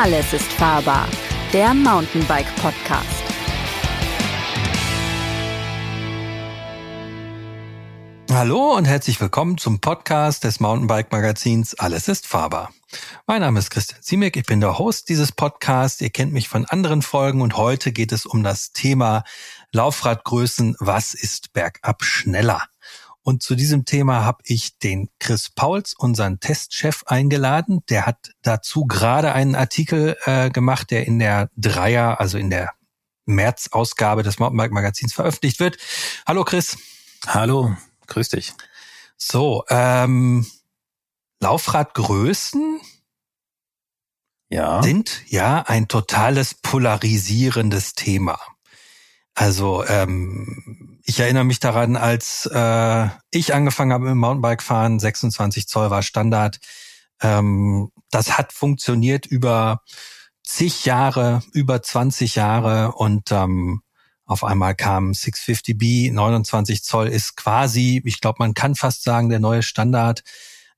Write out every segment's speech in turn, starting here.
Alles ist fahrbar. Der Mountainbike Podcast. Hallo und herzlich willkommen zum Podcast des Mountainbike Magazins Alles ist fahrbar. Mein Name ist Christian Siemek, ich bin der Host dieses Podcasts. Ihr kennt mich von anderen Folgen und heute geht es um das Thema Laufradgrößen. Was ist bergab schneller? Und zu diesem Thema habe ich den Chris Pauls, unseren Testchef, eingeladen. Der hat dazu gerade einen Artikel äh, gemacht, der in der Dreier, also in der März-Ausgabe des Mountainbike Magazins veröffentlicht wird. Hallo Chris. Hallo, grüß dich. So, ähm, Laufradgrößen ja. sind ja ein totales polarisierendes Thema. Also ähm, ich erinnere mich daran, als äh, ich angefangen habe mit dem Mountainbike fahren, 26 Zoll war Standard. Ähm, das hat funktioniert über zig Jahre, über 20 Jahre und ähm, auf einmal kam 650B, 29 Zoll ist quasi, ich glaube, man kann fast sagen, der neue Standard.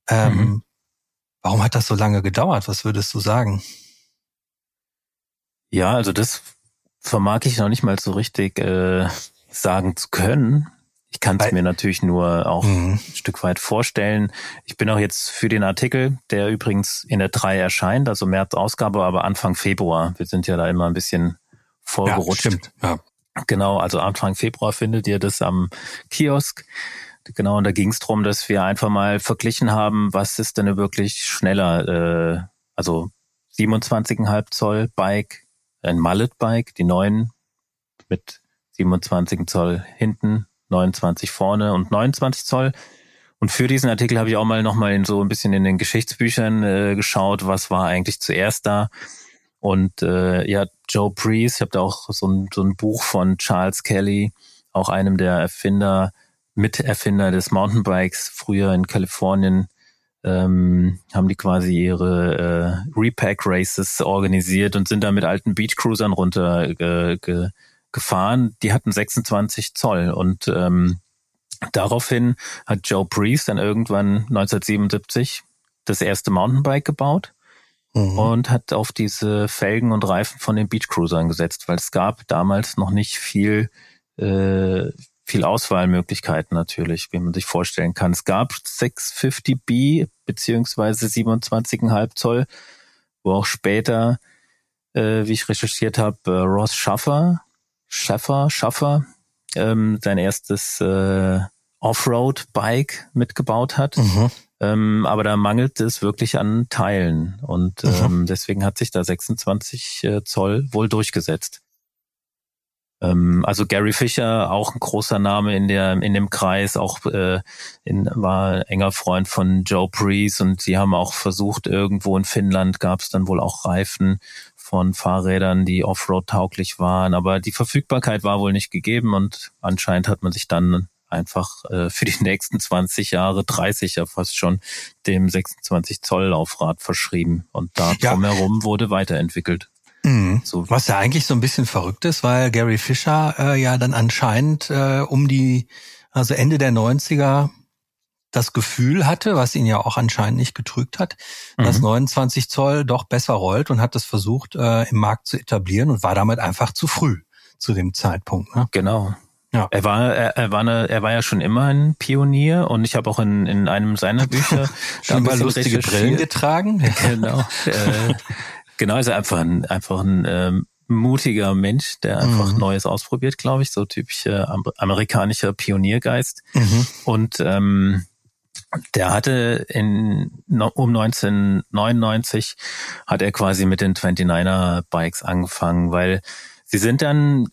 Ähm, mhm. Warum hat das so lange gedauert? Was würdest du sagen? Ja, also das vermag ich noch nicht mal so richtig äh, sagen zu können. Ich kann es mir natürlich nur auch mhm. ein Stück weit vorstellen. Ich bin auch jetzt für den Artikel, der übrigens in der 3 erscheint, also März Ausgabe, aber Anfang Februar. Wir sind ja da immer ein bisschen vorgerutscht. Ja, stimmt. Ja. Genau, also Anfang Februar findet ihr das am Kiosk. Genau, und da ging es darum, dass wir einfach mal verglichen haben, was ist denn wirklich schneller, äh, also 27,5 Zoll Bike ein Mallet-Bike, die neuen mit 27 Zoll hinten, 29 vorne und 29 Zoll. Und für diesen Artikel habe ich auch mal nochmal in so ein bisschen in den Geschichtsbüchern äh, geschaut, was war eigentlich zuerst da. Und äh, ja, Joe Priest, ich habe da auch so ein, so ein Buch von Charles Kelly, auch einem der Erfinder, Miterfinder des Mountainbikes, früher in Kalifornien, ähm, haben die quasi ihre äh, Repack Races organisiert und sind da mit alten Beachcruisern runter äh, ge, gefahren. Die hatten 26 Zoll und ähm, daraufhin hat Joe Priest dann irgendwann 1977 das erste Mountainbike gebaut mhm. und hat auf diese Felgen und Reifen von den Beachcruisern gesetzt, weil es gab damals noch nicht viel äh, viel Auswahlmöglichkeiten natürlich, wie man sich vorstellen kann. Es gab 650B beziehungsweise 27,5 Zoll, wo auch später, äh, wie ich recherchiert habe, äh, Ross Schaffer, Schaffer, Schaffer, ähm, sein erstes äh, Offroad-Bike mitgebaut hat. Mhm. Ähm, aber da mangelt es wirklich an Teilen und mhm. ähm, deswegen hat sich da 26 äh, Zoll wohl durchgesetzt. Ähm, also Gary Fischer, auch ein großer Name in der in dem Kreis, auch äh, in, war enger Freund von Joe Breeze und sie haben auch versucht, irgendwo in Finnland gab es dann wohl auch Reifen von Fahrrädern, die Offroad-tauglich waren, aber die Verfügbarkeit war wohl nicht gegeben und anscheinend hat man sich dann einfach äh, für die nächsten 20 Jahre, 30 ja fast schon, dem 26 Zoll Laufrad verschrieben. Und da ja. drumherum wurde weiterentwickelt. Mhm. So. Was ja eigentlich so ein bisschen verrückt ist, weil Gary Fischer äh, ja dann anscheinend äh, um die, also Ende der 90er das Gefühl hatte, was ihn ja auch anscheinend nicht getrügt hat, mhm. dass 29 Zoll doch besser rollt und hat das versucht äh, im Markt zu etablieren und war damit einfach zu früh zu dem Zeitpunkt. Ne? Genau. Ja. Er war, er, er war eine, er war ja schon immer ein Pionier und ich habe auch in, in einem seiner Bücher schon mal lustige Brillen getragen. genau. äh, Genau, ist einfach ein, einfach ein ähm, mutiger Mensch, der einfach mhm. Neues ausprobiert, glaube ich, so typischer amerikanischer Pioniergeist. Mhm. Und ähm, der hatte in um 1999 hat er quasi mit den 29er Bikes angefangen, weil sie sind dann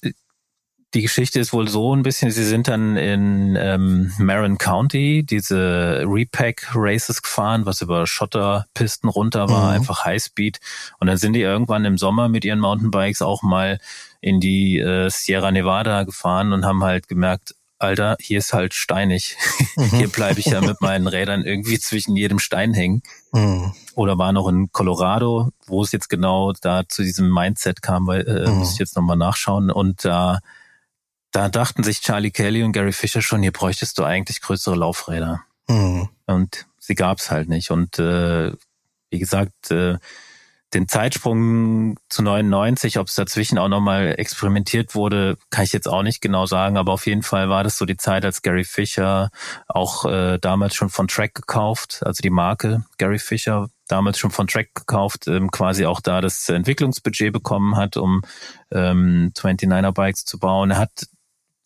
die Geschichte ist wohl so ein bisschen, sie sind dann in ähm, Marin County diese Repack Races gefahren, was über Schotterpisten runter war, mhm. einfach Highspeed. Und dann sind die irgendwann im Sommer mit ihren Mountainbikes auch mal in die äh, Sierra Nevada gefahren und haben halt gemerkt, Alter, hier ist halt steinig. Mhm. Hier bleibe ich ja mit meinen Rädern irgendwie zwischen jedem Stein hängen. Mhm. Oder war noch in Colorado, wo es jetzt genau da zu diesem Mindset kam, weil äh, mhm. muss ich jetzt nochmal nachschauen. Und da äh, da dachten sich Charlie Kelly und Gary Fisher schon, hier bräuchtest du eigentlich größere Laufräder. Mhm. Und sie gab's halt nicht. Und äh, wie gesagt, äh, den Zeitsprung zu 99, ob es dazwischen auch nochmal experimentiert wurde, kann ich jetzt auch nicht genau sagen, aber auf jeden Fall war das so die Zeit, als Gary Fisher auch äh, damals schon von Track gekauft, also die Marke Gary Fisher damals schon von Track gekauft, ähm, quasi auch da das Entwicklungsbudget bekommen hat, um ähm, 29er Bikes zu bauen. Er hat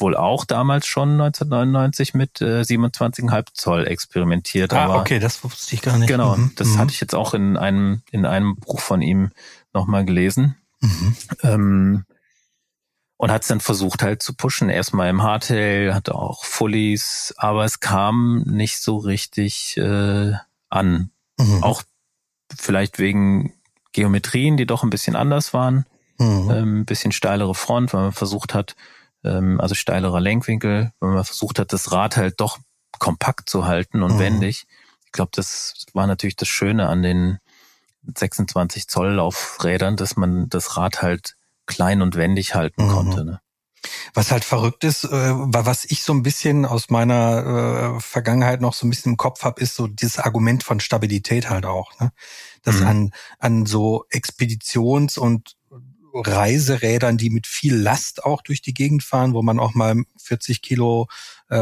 wohl auch damals schon 1999 mit äh, 27,5 Zoll experimentiert. Ah, aber, okay, das wusste ich gar nicht. Genau, mhm. das mhm. hatte ich jetzt auch in einem, in einem Buch von ihm nochmal gelesen. Mhm. Ähm, und hat es dann versucht halt zu pushen. Erstmal im Hardtail, hatte auch Fullies, aber es kam nicht so richtig äh, an. Mhm. Auch vielleicht wegen Geometrien, die doch ein bisschen anders waren. Mhm. Ähm, ein bisschen steilere Front, weil man versucht hat, ähm, also steilerer Lenkwinkel, wenn man versucht hat, das Rad halt doch kompakt zu halten und mhm. wendig. Ich glaube, das war natürlich das Schöne an den 26 Zoll Laufrädern, dass man das Rad halt klein und wendig halten mhm. konnte. Ne? Was halt verrückt ist, äh, was ich so ein bisschen aus meiner äh, Vergangenheit noch so ein bisschen im Kopf habe, ist so dieses Argument von Stabilität halt auch. Ne? Dass mhm. an, an so Expeditions- und Reiserädern, die mit viel Last auch durch die Gegend fahren, wo man auch mal 40 Kilo äh,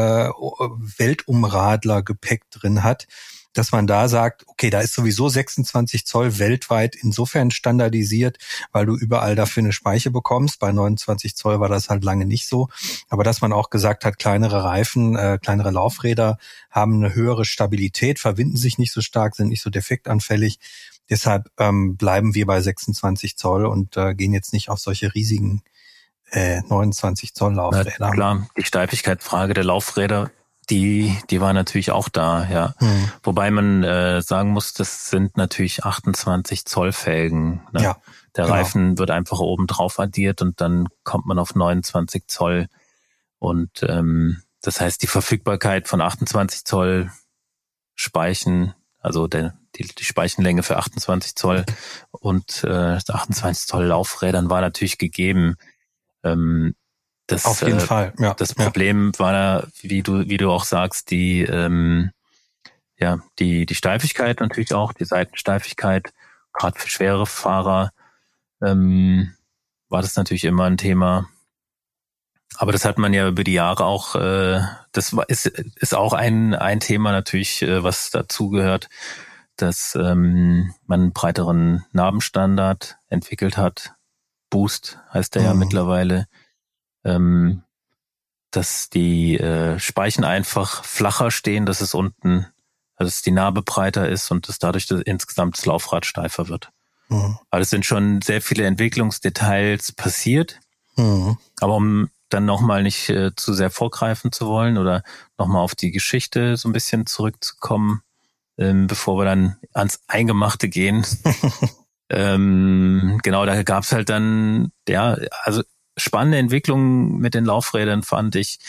Weltumradler Gepäck drin hat, dass man da sagt, okay, da ist sowieso 26 Zoll weltweit insofern standardisiert, weil du überall dafür eine Speiche bekommst. Bei 29 Zoll war das halt lange nicht so. Aber dass man auch gesagt hat, kleinere Reifen, äh, kleinere Laufräder haben eine höhere Stabilität, verwinden sich nicht so stark, sind nicht so defektanfällig. Deshalb ähm, bleiben wir bei 26 Zoll und äh, gehen jetzt nicht auf solche riesigen äh, 29 Zoll Laufräder. Na, klar, die Steifigkeitsfrage der Laufräder, die, die war natürlich auch da, ja. Hm. Wobei man äh, sagen muss, das sind natürlich 28 Zoll Felgen. Ne? Ja, der genau. Reifen wird einfach oben drauf addiert und dann kommt man auf 29 Zoll. Und ähm, das heißt, die Verfügbarkeit von 28 Zoll Speichen, also der, die, die Speichenlänge für 28 Zoll und äh, 28 Zoll Laufrädern war natürlich gegeben. Ähm, das, Auf jeden äh, Fall. Ja, das Problem ja. war, wie du, wie du auch sagst, die, ähm, ja, die, die Steifigkeit natürlich auch, die Seitensteifigkeit, gerade für schwere Fahrer, ähm, war das natürlich immer ein Thema. Aber das hat man ja über die Jahre auch, äh, das ist, ist auch ein, ein Thema natürlich, äh, was dazugehört, dass ähm, man einen breiteren Narbenstandard entwickelt hat. Boost heißt der mhm. ja mittlerweile. Ähm, dass die äh, Speichen einfach flacher stehen, dass es unten, also dass die Narbe breiter ist und dass dadurch das insgesamt das Laufrad steifer wird. Mhm. Aber es sind schon sehr viele Entwicklungsdetails passiert. Mhm. Aber um dann nochmal nicht äh, zu sehr vorgreifen zu wollen oder nochmal auf die Geschichte so ein bisschen zurückzukommen, ähm, bevor wir dann ans Eingemachte gehen. ähm, genau, da gab's halt dann, ja, also spannende Entwicklung mit den Laufrädern fand ich.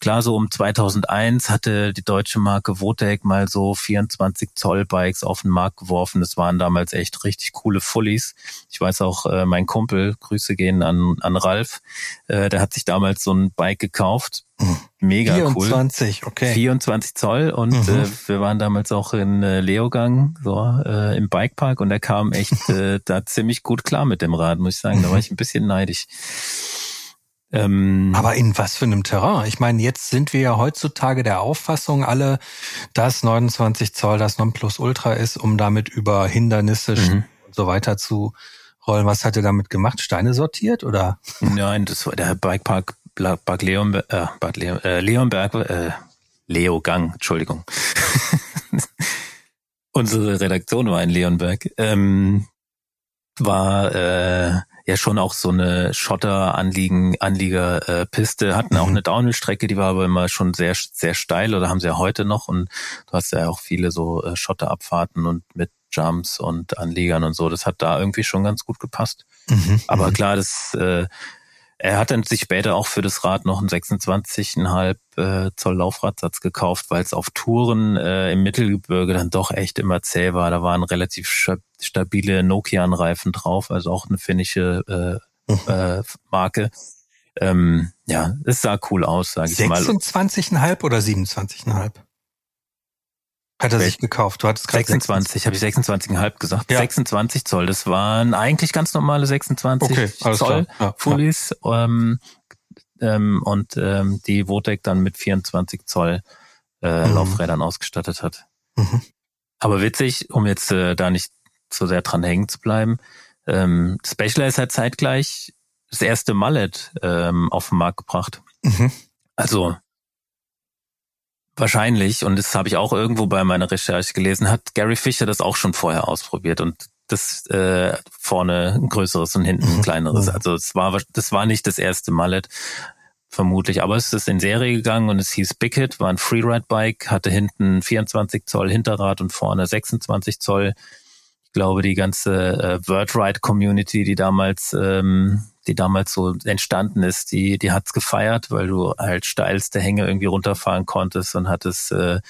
Klar, so um 2001 hatte die deutsche Marke Votec mal so 24 Zoll Bikes auf den Markt geworfen. Das waren damals echt richtig coole Fullies. Ich weiß auch, äh, mein Kumpel, Grüße gehen an, an Ralf, äh, der hat sich damals so ein Bike gekauft. Mega 24, cool. okay. 24 Zoll und mhm. äh, wir waren damals auch in äh, Leogang, so äh, im Bikepark und er kam echt äh, da ziemlich gut klar mit dem Rad, muss ich sagen. Da war ich ein bisschen neidisch. Ähm, Aber in was für einem Terrain? Ich meine, jetzt sind wir ja heutzutage der Auffassung alle, dass 29 Zoll das Nonplusultra ist, um damit über Hindernisse mhm. und so weiter zu rollen. Was hat er damit gemacht? Steine sortiert oder? Nein, das war der Bikepark Bad Leon, äh, Bad Leon, äh, Leonberg, äh, Leo Gang, Entschuldigung. Unsere Redaktion war in Leonberg. Ähm, war äh, ja schon auch so eine Schotter-Anliegen, Anlieger-Piste, hatten mhm. auch eine Downhill-Strecke, die war aber immer schon sehr, sehr steil oder haben sie ja heute noch und du hast ja auch viele so äh, Schotterabfahrten und mit Jumps und Anliegern und so. Das hat da irgendwie schon ganz gut gepasst. Mhm. Aber mhm. klar, das äh, er hat dann sich später auch für das Rad noch einen 26,5 äh, Zoll Laufradsatz gekauft, weil es auf Touren äh, im Mittelgebirge dann doch echt immer zäh war. Da waren relativ stabile Nokian-Reifen drauf, also auch eine finnische äh, mhm. äh, Marke. Ähm, ja, es sah cool aus, sage ich mal. 26,5 oder 27,5? Hat er sich gekauft? Du hattest gerade 26, habe ich 26,5 gesagt. Ja. 26 Zoll, das waren eigentlich ganz normale 26 okay, Zoll ja, Fullies. Ja. Ähm, ähm, und ähm, die Votec dann mit 24 Zoll äh, mhm. Laufrädern ausgestattet hat. Mhm. Aber witzig, um jetzt äh, da nicht so sehr dran hängen zu bleiben, ähm, Specialized hat zeitgleich das erste Mallet ähm, auf den Markt gebracht. Mhm. Also wahrscheinlich, und das habe ich auch irgendwo bei meiner Recherche gelesen, hat Gary Fischer das auch schon vorher ausprobiert und das äh, vorne ein größeres und hinten ein mhm. kleineres. Mhm. Also es war das war nicht das erste Mallet, vermutlich, aber es ist in Serie gegangen und es hieß Big Hit, war ein Freeride-Bike, hatte hinten 24 Zoll Hinterrad und vorne 26 Zoll. Ich glaube, die ganze äh, Wordride-Community, die damals ähm, die damals so entstanden ist, die, die hat's gefeiert, weil du halt steilste Hänge irgendwie runterfahren konntest und hattest äh,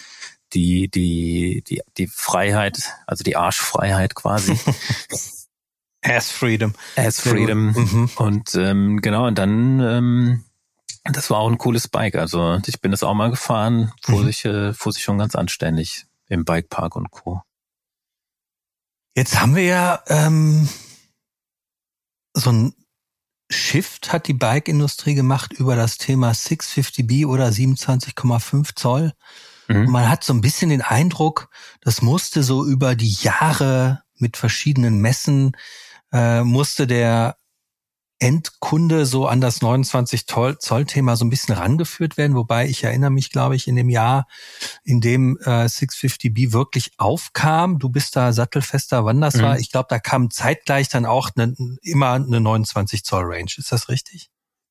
die, die, die, die Freiheit, also die Arschfreiheit quasi. Ass Freedom. Ass Freedom. Mhm. Und ähm, genau, und dann, ähm, das war auch ein cooles Bike. Also ich bin das auch mal gefahren, fuhr, mhm. sich, äh, fuhr sich schon ganz anständig im Bikepark und Co. Jetzt haben wir ja ähm, so ein Shift hat die Bike-Industrie gemacht über das Thema 650B oder 27,5 Zoll. Mhm. Und man hat so ein bisschen den Eindruck, das musste so über die Jahre mit verschiedenen Messen, äh, musste der Endkunde so an das 29 Zoll Thema so ein bisschen rangeführt werden, wobei ich erinnere mich, glaube ich, in dem Jahr, in dem äh, 650B wirklich aufkam. Du bist da sattelfester, wann das mhm. war. Ich glaube, da kam zeitgleich dann auch ne, immer eine 29 Zoll Range. Ist das richtig?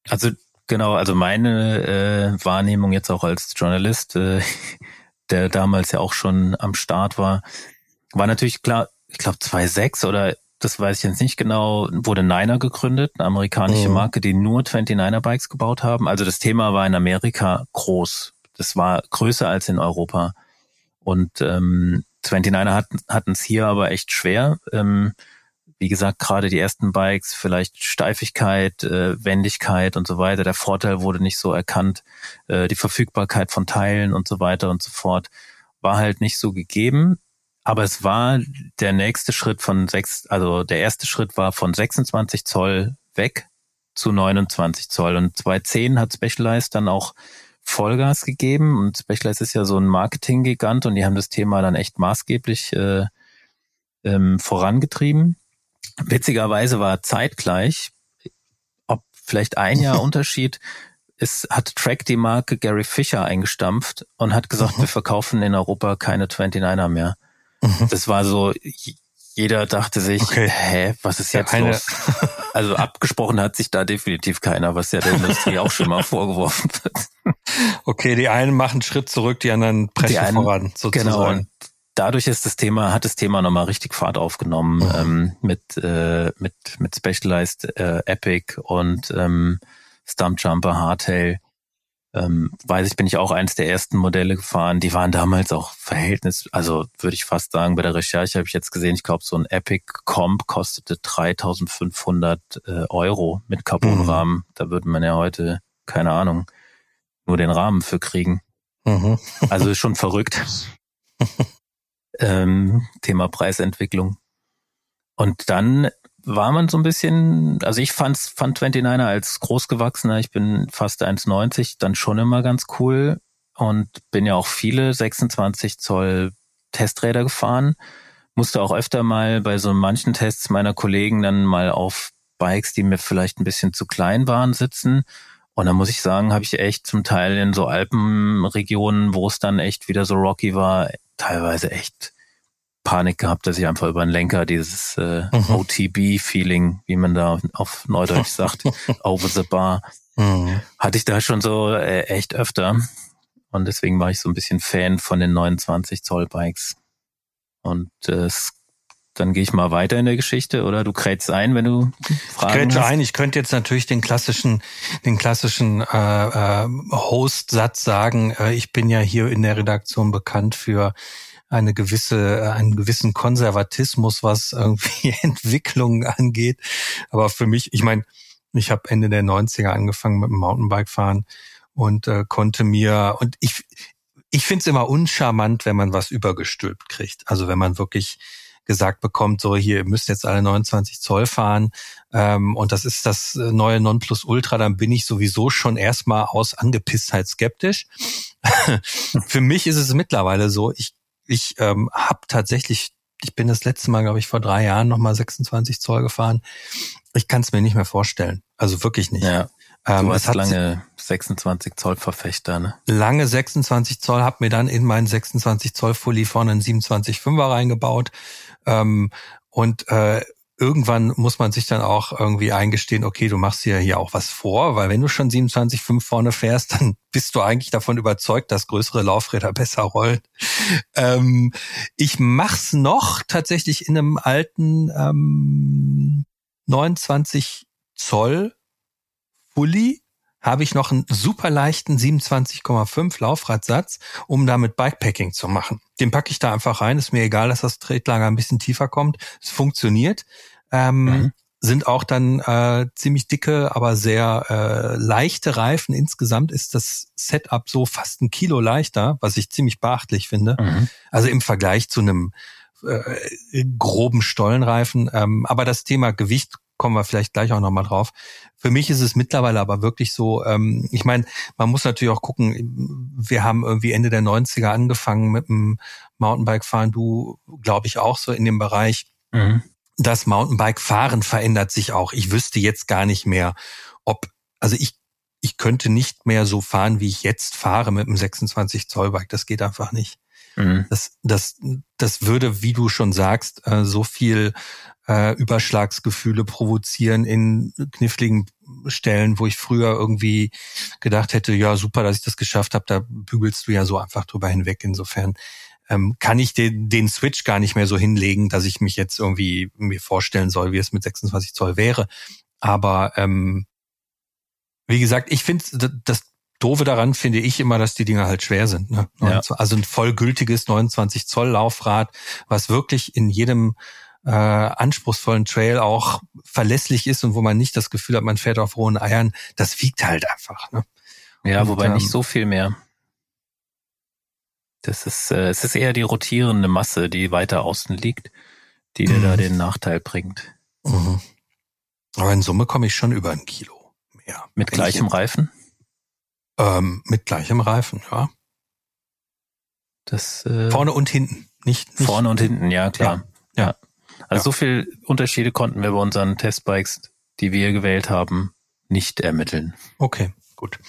Also genau, also meine äh, Wahrnehmung jetzt auch als Journalist, äh, der damals ja auch schon am Start war, war natürlich klar, ich glaube 2,6 oder das weiß ich jetzt nicht genau, wurde Niner gegründet, eine amerikanische mhm. Marke, die nur 29er Bikes gebaut haben. Also das Thema war in Amerika groß. Das war größer als in Europa. Und ähm, 29er hatten es hier aber echt schwer. Ähm, wie gesagt, gerade die ersten Bikes, vielleicht Steifigkeit, äh, Wendigkeit und so weiter. Der Vorteil wurde nicht so erkannt. Äh, die Verfügbarkeit von Teilen und so weiter und so fort war halt nicht so gegeben. Aber es war der nächste Schritt von sechs, also der erste Schritt war von 26 Zoll weg zu 29 Zoll. Und 2010 hat Specialized dann auch Vollgas gegeben. Und Specialized ist ja so ein Marketing-Gigant und die haben das Thema dann echt maßgeblich äh, ähm, vorangetrieben. Witzigerweise war zeitgleich, ob vielleicht ein Jahr Unterschied, ist, hat Track die Marke Gary Fischer eingestampft und hat gesagt, mhm. wir verkaufen in Europa keine 29er mehr. Mhm. Das war so, jeder dachte sich, okay. hä, was ist jetzt ja, los? Also abgesprochen hat sich da definitiv keiner, was ja der Industrie auch schon mal vorgeworfen wird. Okay, die einen machen Schritt zurück, die anderen preschen die einen, voran, sozusagen. Genau. Und dadurch ist das Thema, hat das Thema nochmal richtig Fahrt aufgenommen mhm. ähm, mit, äh, mit, mit Specialized äh, Epic und ähm, Stumpjumper, Hardtail ähm, weiß ich, bin ich auch eins der ersten Modelle gefahren. Die waren damals auch Verhältnis, also würde ich fast sagen, bei der Recherche habe ich jetzt gesehen, ich glaube, so ein Epic Comp kostete 3500 äh, Euro mit Carbonrahmen. Mhm. Da würde man ja heute, keine Ahnung, nur den Rahmen für kriegen. Mhm. also ist schon verrückt. ähm, Thema Preisentwicklung. Und dann war man so ein bisschen, also ich fand's, fand 29er als großgewachsener, ich bin fast 1,90, dann schon immer ganz cool und bin ja auch viele 26 Zoll Testräder gefahren. Musste auch öfter mal bei so manchen Tests meiner Kollegen dann mal auf Bikes, die mir vielleicht ein bisschen zu klein waren, sitzen. Und da muss ich sagen, habe ich echt zum Teil in so Alpenregionen, wo es dann echt wieder so rocky war, teilweise echt Panik gehabt, dass ich einfach über den Lenker dieses äh, mhm. OTB-Feeling, wie man da auf Neudeutsch sagt, over the bar, mhm. hatte ich da schon so äh, echt öfter. Und deswegen war ich so ein bisschen Fan von den 29 Zoll Bikes. Und äh, dann gehe ich mal weiter in der Geschichte oder du krätst ein, wenn du Fragen ich hast. ein. Ich könnte jetzt natürlich den klassischen, den klassischen äh, äh, Host-Satz sagen. Äh, ich bin ja hier in der Redaktion bekannt für eine gewisse, äh, einen gewissen Konservatismus, was irgendwie Entwicklungen angeht. Aber für mich, ich meine, ich habe Ende der 90er angefangen mit dem Mountainbike fahren und äh, konnte mir und ich ich finde es immer uncharmant, wenn man was übergestülpt kriegt. Also wenn man wirklich gesagt bekommt, so hier, ihr müsst jetzt alle 29 Zoll fahren ähm, und das ist das neue Nonplusultra, dann bin ich sowieso schon erstmal aus Angepisstheit skeptisch. Für mich ist es mittlerweile so, ich, ich ähm, habe tatsächlich, ich bin das letzte Mal, glaube ich, vor drei Jahren nochmal 26 Zoll gefahren. Ich kann es mir nicht mehr vorstellen. Also wirklich nicht. Ja. Ähm, du hast lange 26 Zoll Verfechter, ne? Lange 26 Zoll, hab mir dann in meinen 26 Zoll Fully vorne einen 27,5er reingebaut. Ähm, und äh, irgendwann muss man sich dann auch irgendwie eingestehen, okay, du machst dir hier auch was vor, weil wenn du schon 27,5 vorne fährst, dann bist du eigentlich davon überzeugt, dass größere Laufräder besser rollen. Ähm, ich mach's noch tatsächlich in einem alten ähm, 29 Zoll Fully habe ich noch einen super leichten 27,5 Laufradsatz, um damit Bikepacking zu machen. Den packe ich da einfach rein. Ist mir egal, dass das Tretlager ein bisschen tiefer kommt. Es funktioniert. Ähm, mhm. Sind auch dann äh, ziemlich dicke, aber sehr äh, leichte Reifen. Insgesamt ist das Setup so fast ein Kilo leichter, was ich ziemlich beachtlich finde. Mhm. Also im Vergleich zu einem äh, groben Stollenreifen. Ähm, aber das Thema Gewicht kommen wir vielleicht gleich auch nochmal drauf. Für mich ist es mittlerweile aber wirklich so, ähm, ich meine, man muss natürlich auch gucken, wir haben irgendwie Ende der 90er angefangen mit dem Mountainbike-Fahren, du glaube ich auch so in dem Bereich. Mhm. Das Mountainbike-Fahren verändert sich auch. Ich wüsste jetzt gar nicht mehr, ob, also ich, ich könnte nicht mehr so fahren, wie ich jetzt fahre mit einem 26 Zoll Bike. Das geht einfach nicht. Mhm. Das, das, das würde, wie du schon sagst, äh, so viel äh, Überschlagsgefühle provozieren in kniffligen Stellen, wo ich früher irgendwie gedacht hätte, ja super, dass ich das geschafft habe, da bügelst du ja so einfach drüber hinweg. Insofern ähm, kann ich den, den Switch gar nicht mehr so hinlegen, dass ich mich jetzt irgendwie mir vorstellen soll, wie es mit 26 Zoll wäre. Aber ähm, wie gesagt, ich finde das Doofe daran finde ich immer, dass die Dinger halt schwer sind. Ne? Ja. Also ein vollgültiges 29 Zoll Laufrad, was wirklich in jedem äh, anspruchsvollen Trail auch verlässlich ist und wo man nicht das Gefühl hat, man fährt auf rohen Eiern, das wiegt halt einfach. Ne? Ja, und, wobei ähm, nicht so viel mehr. Das ist, äh, es ist eher die rotierende Masse, die weiter außen liegt, die dir da mhm. den Nachteil bringt. Mhm. Aber in Summe komme ich schon über ein Kilo mehr. Mit gleichem Reifen? Ähm, mit gleichem Reifen, ja. Das, äh, Vorne und hinten, nicht, nicht Vorne und hinten, ja klar. Ja. ja. Also ja. so viel Unterschiede konnten wir bei unseren Testbikes, die wir gewählt haben, nicht ermitteln. Okay, gut.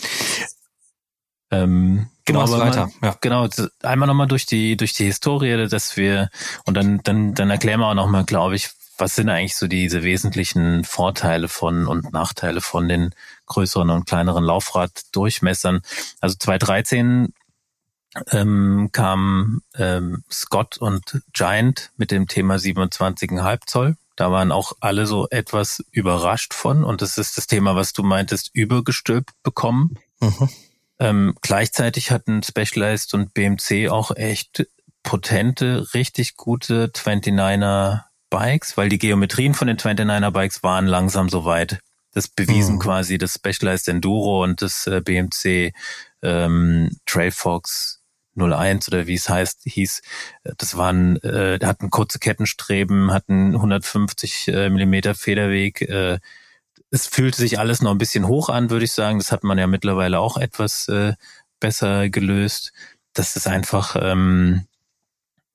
Ähm, genau, weiter. Mal, ja. genau, einmal nochmal durch die, durch die Historie, dass wir, und dann, dann, dann erklären wir auch nochmal, glaube ich, was sind eigentlich so diese wesentlichen Vorteile von und Nachteile von den größeren und kleineren Laufraddurchmessern? Also 2013 ähm, kam ähm, Scott und Giant mit dem Thema 27,5 Zoll. Da waren auch alle so etwas überrascht von. Und das ist das Thema, was du meintest, übergestülpt bekommen. Mhm. Ähm, gleichzeitig hatten Specialized und BMC auch echt potente, richtig gute 29er Bikes, weil die Geometrien von den 29er Bikes waren langsam soweit. Das bewiesen mhm. quasi das Specialized Enduro und das äh, BMC ähm, Trailfox 01 oder wie es heißt, hieß. Das waren, äh, hatten kurze Kettenstreben, hatten 150 äh, Millimeter Federweg. Äh, es fühlte sich alles noch ein bisschen hoch an, würde ich sagen. Das hat man ja mittlerweile auch etwas äh, besser gelöst. Das ist einfach, ähm,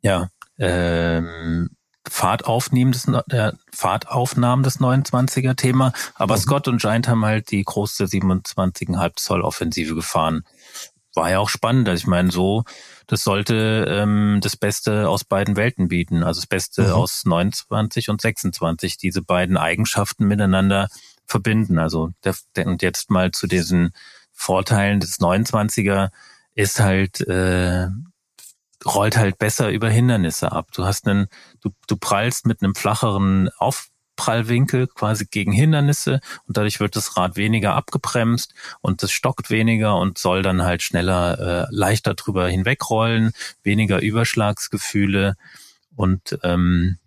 ja, ähm, Fahrtaufnehmen des, äh, Fahrtaufnahmen des 29er Thema. Aber mhm. Scott und Giant haben halt die große 27,5 Zoll Offensive gefahren. War ja auch spannend. Also ich meine, so, das sollte ähm, das Beste aus beiden Welten bieten. Also das Beste mhm. aus 29 und 26. Diese beiden Eigenschaften miteinander verbinden. Also der, der, und jetzt mal zu diesen Vorteilen des 29er ist halt äh, rollt halt besser über Hindernisse ab. Du hast einen, du, du prallst mit einem flacheren Aufprallwinkel quasi gegen Hindernisse und dadurch wird das Rad weniger abgebremst und es stockt weniger und soll dann halt schneller, äh, leichter drüber hinwegrollen, weniger Überschlagsgefühle und ähm,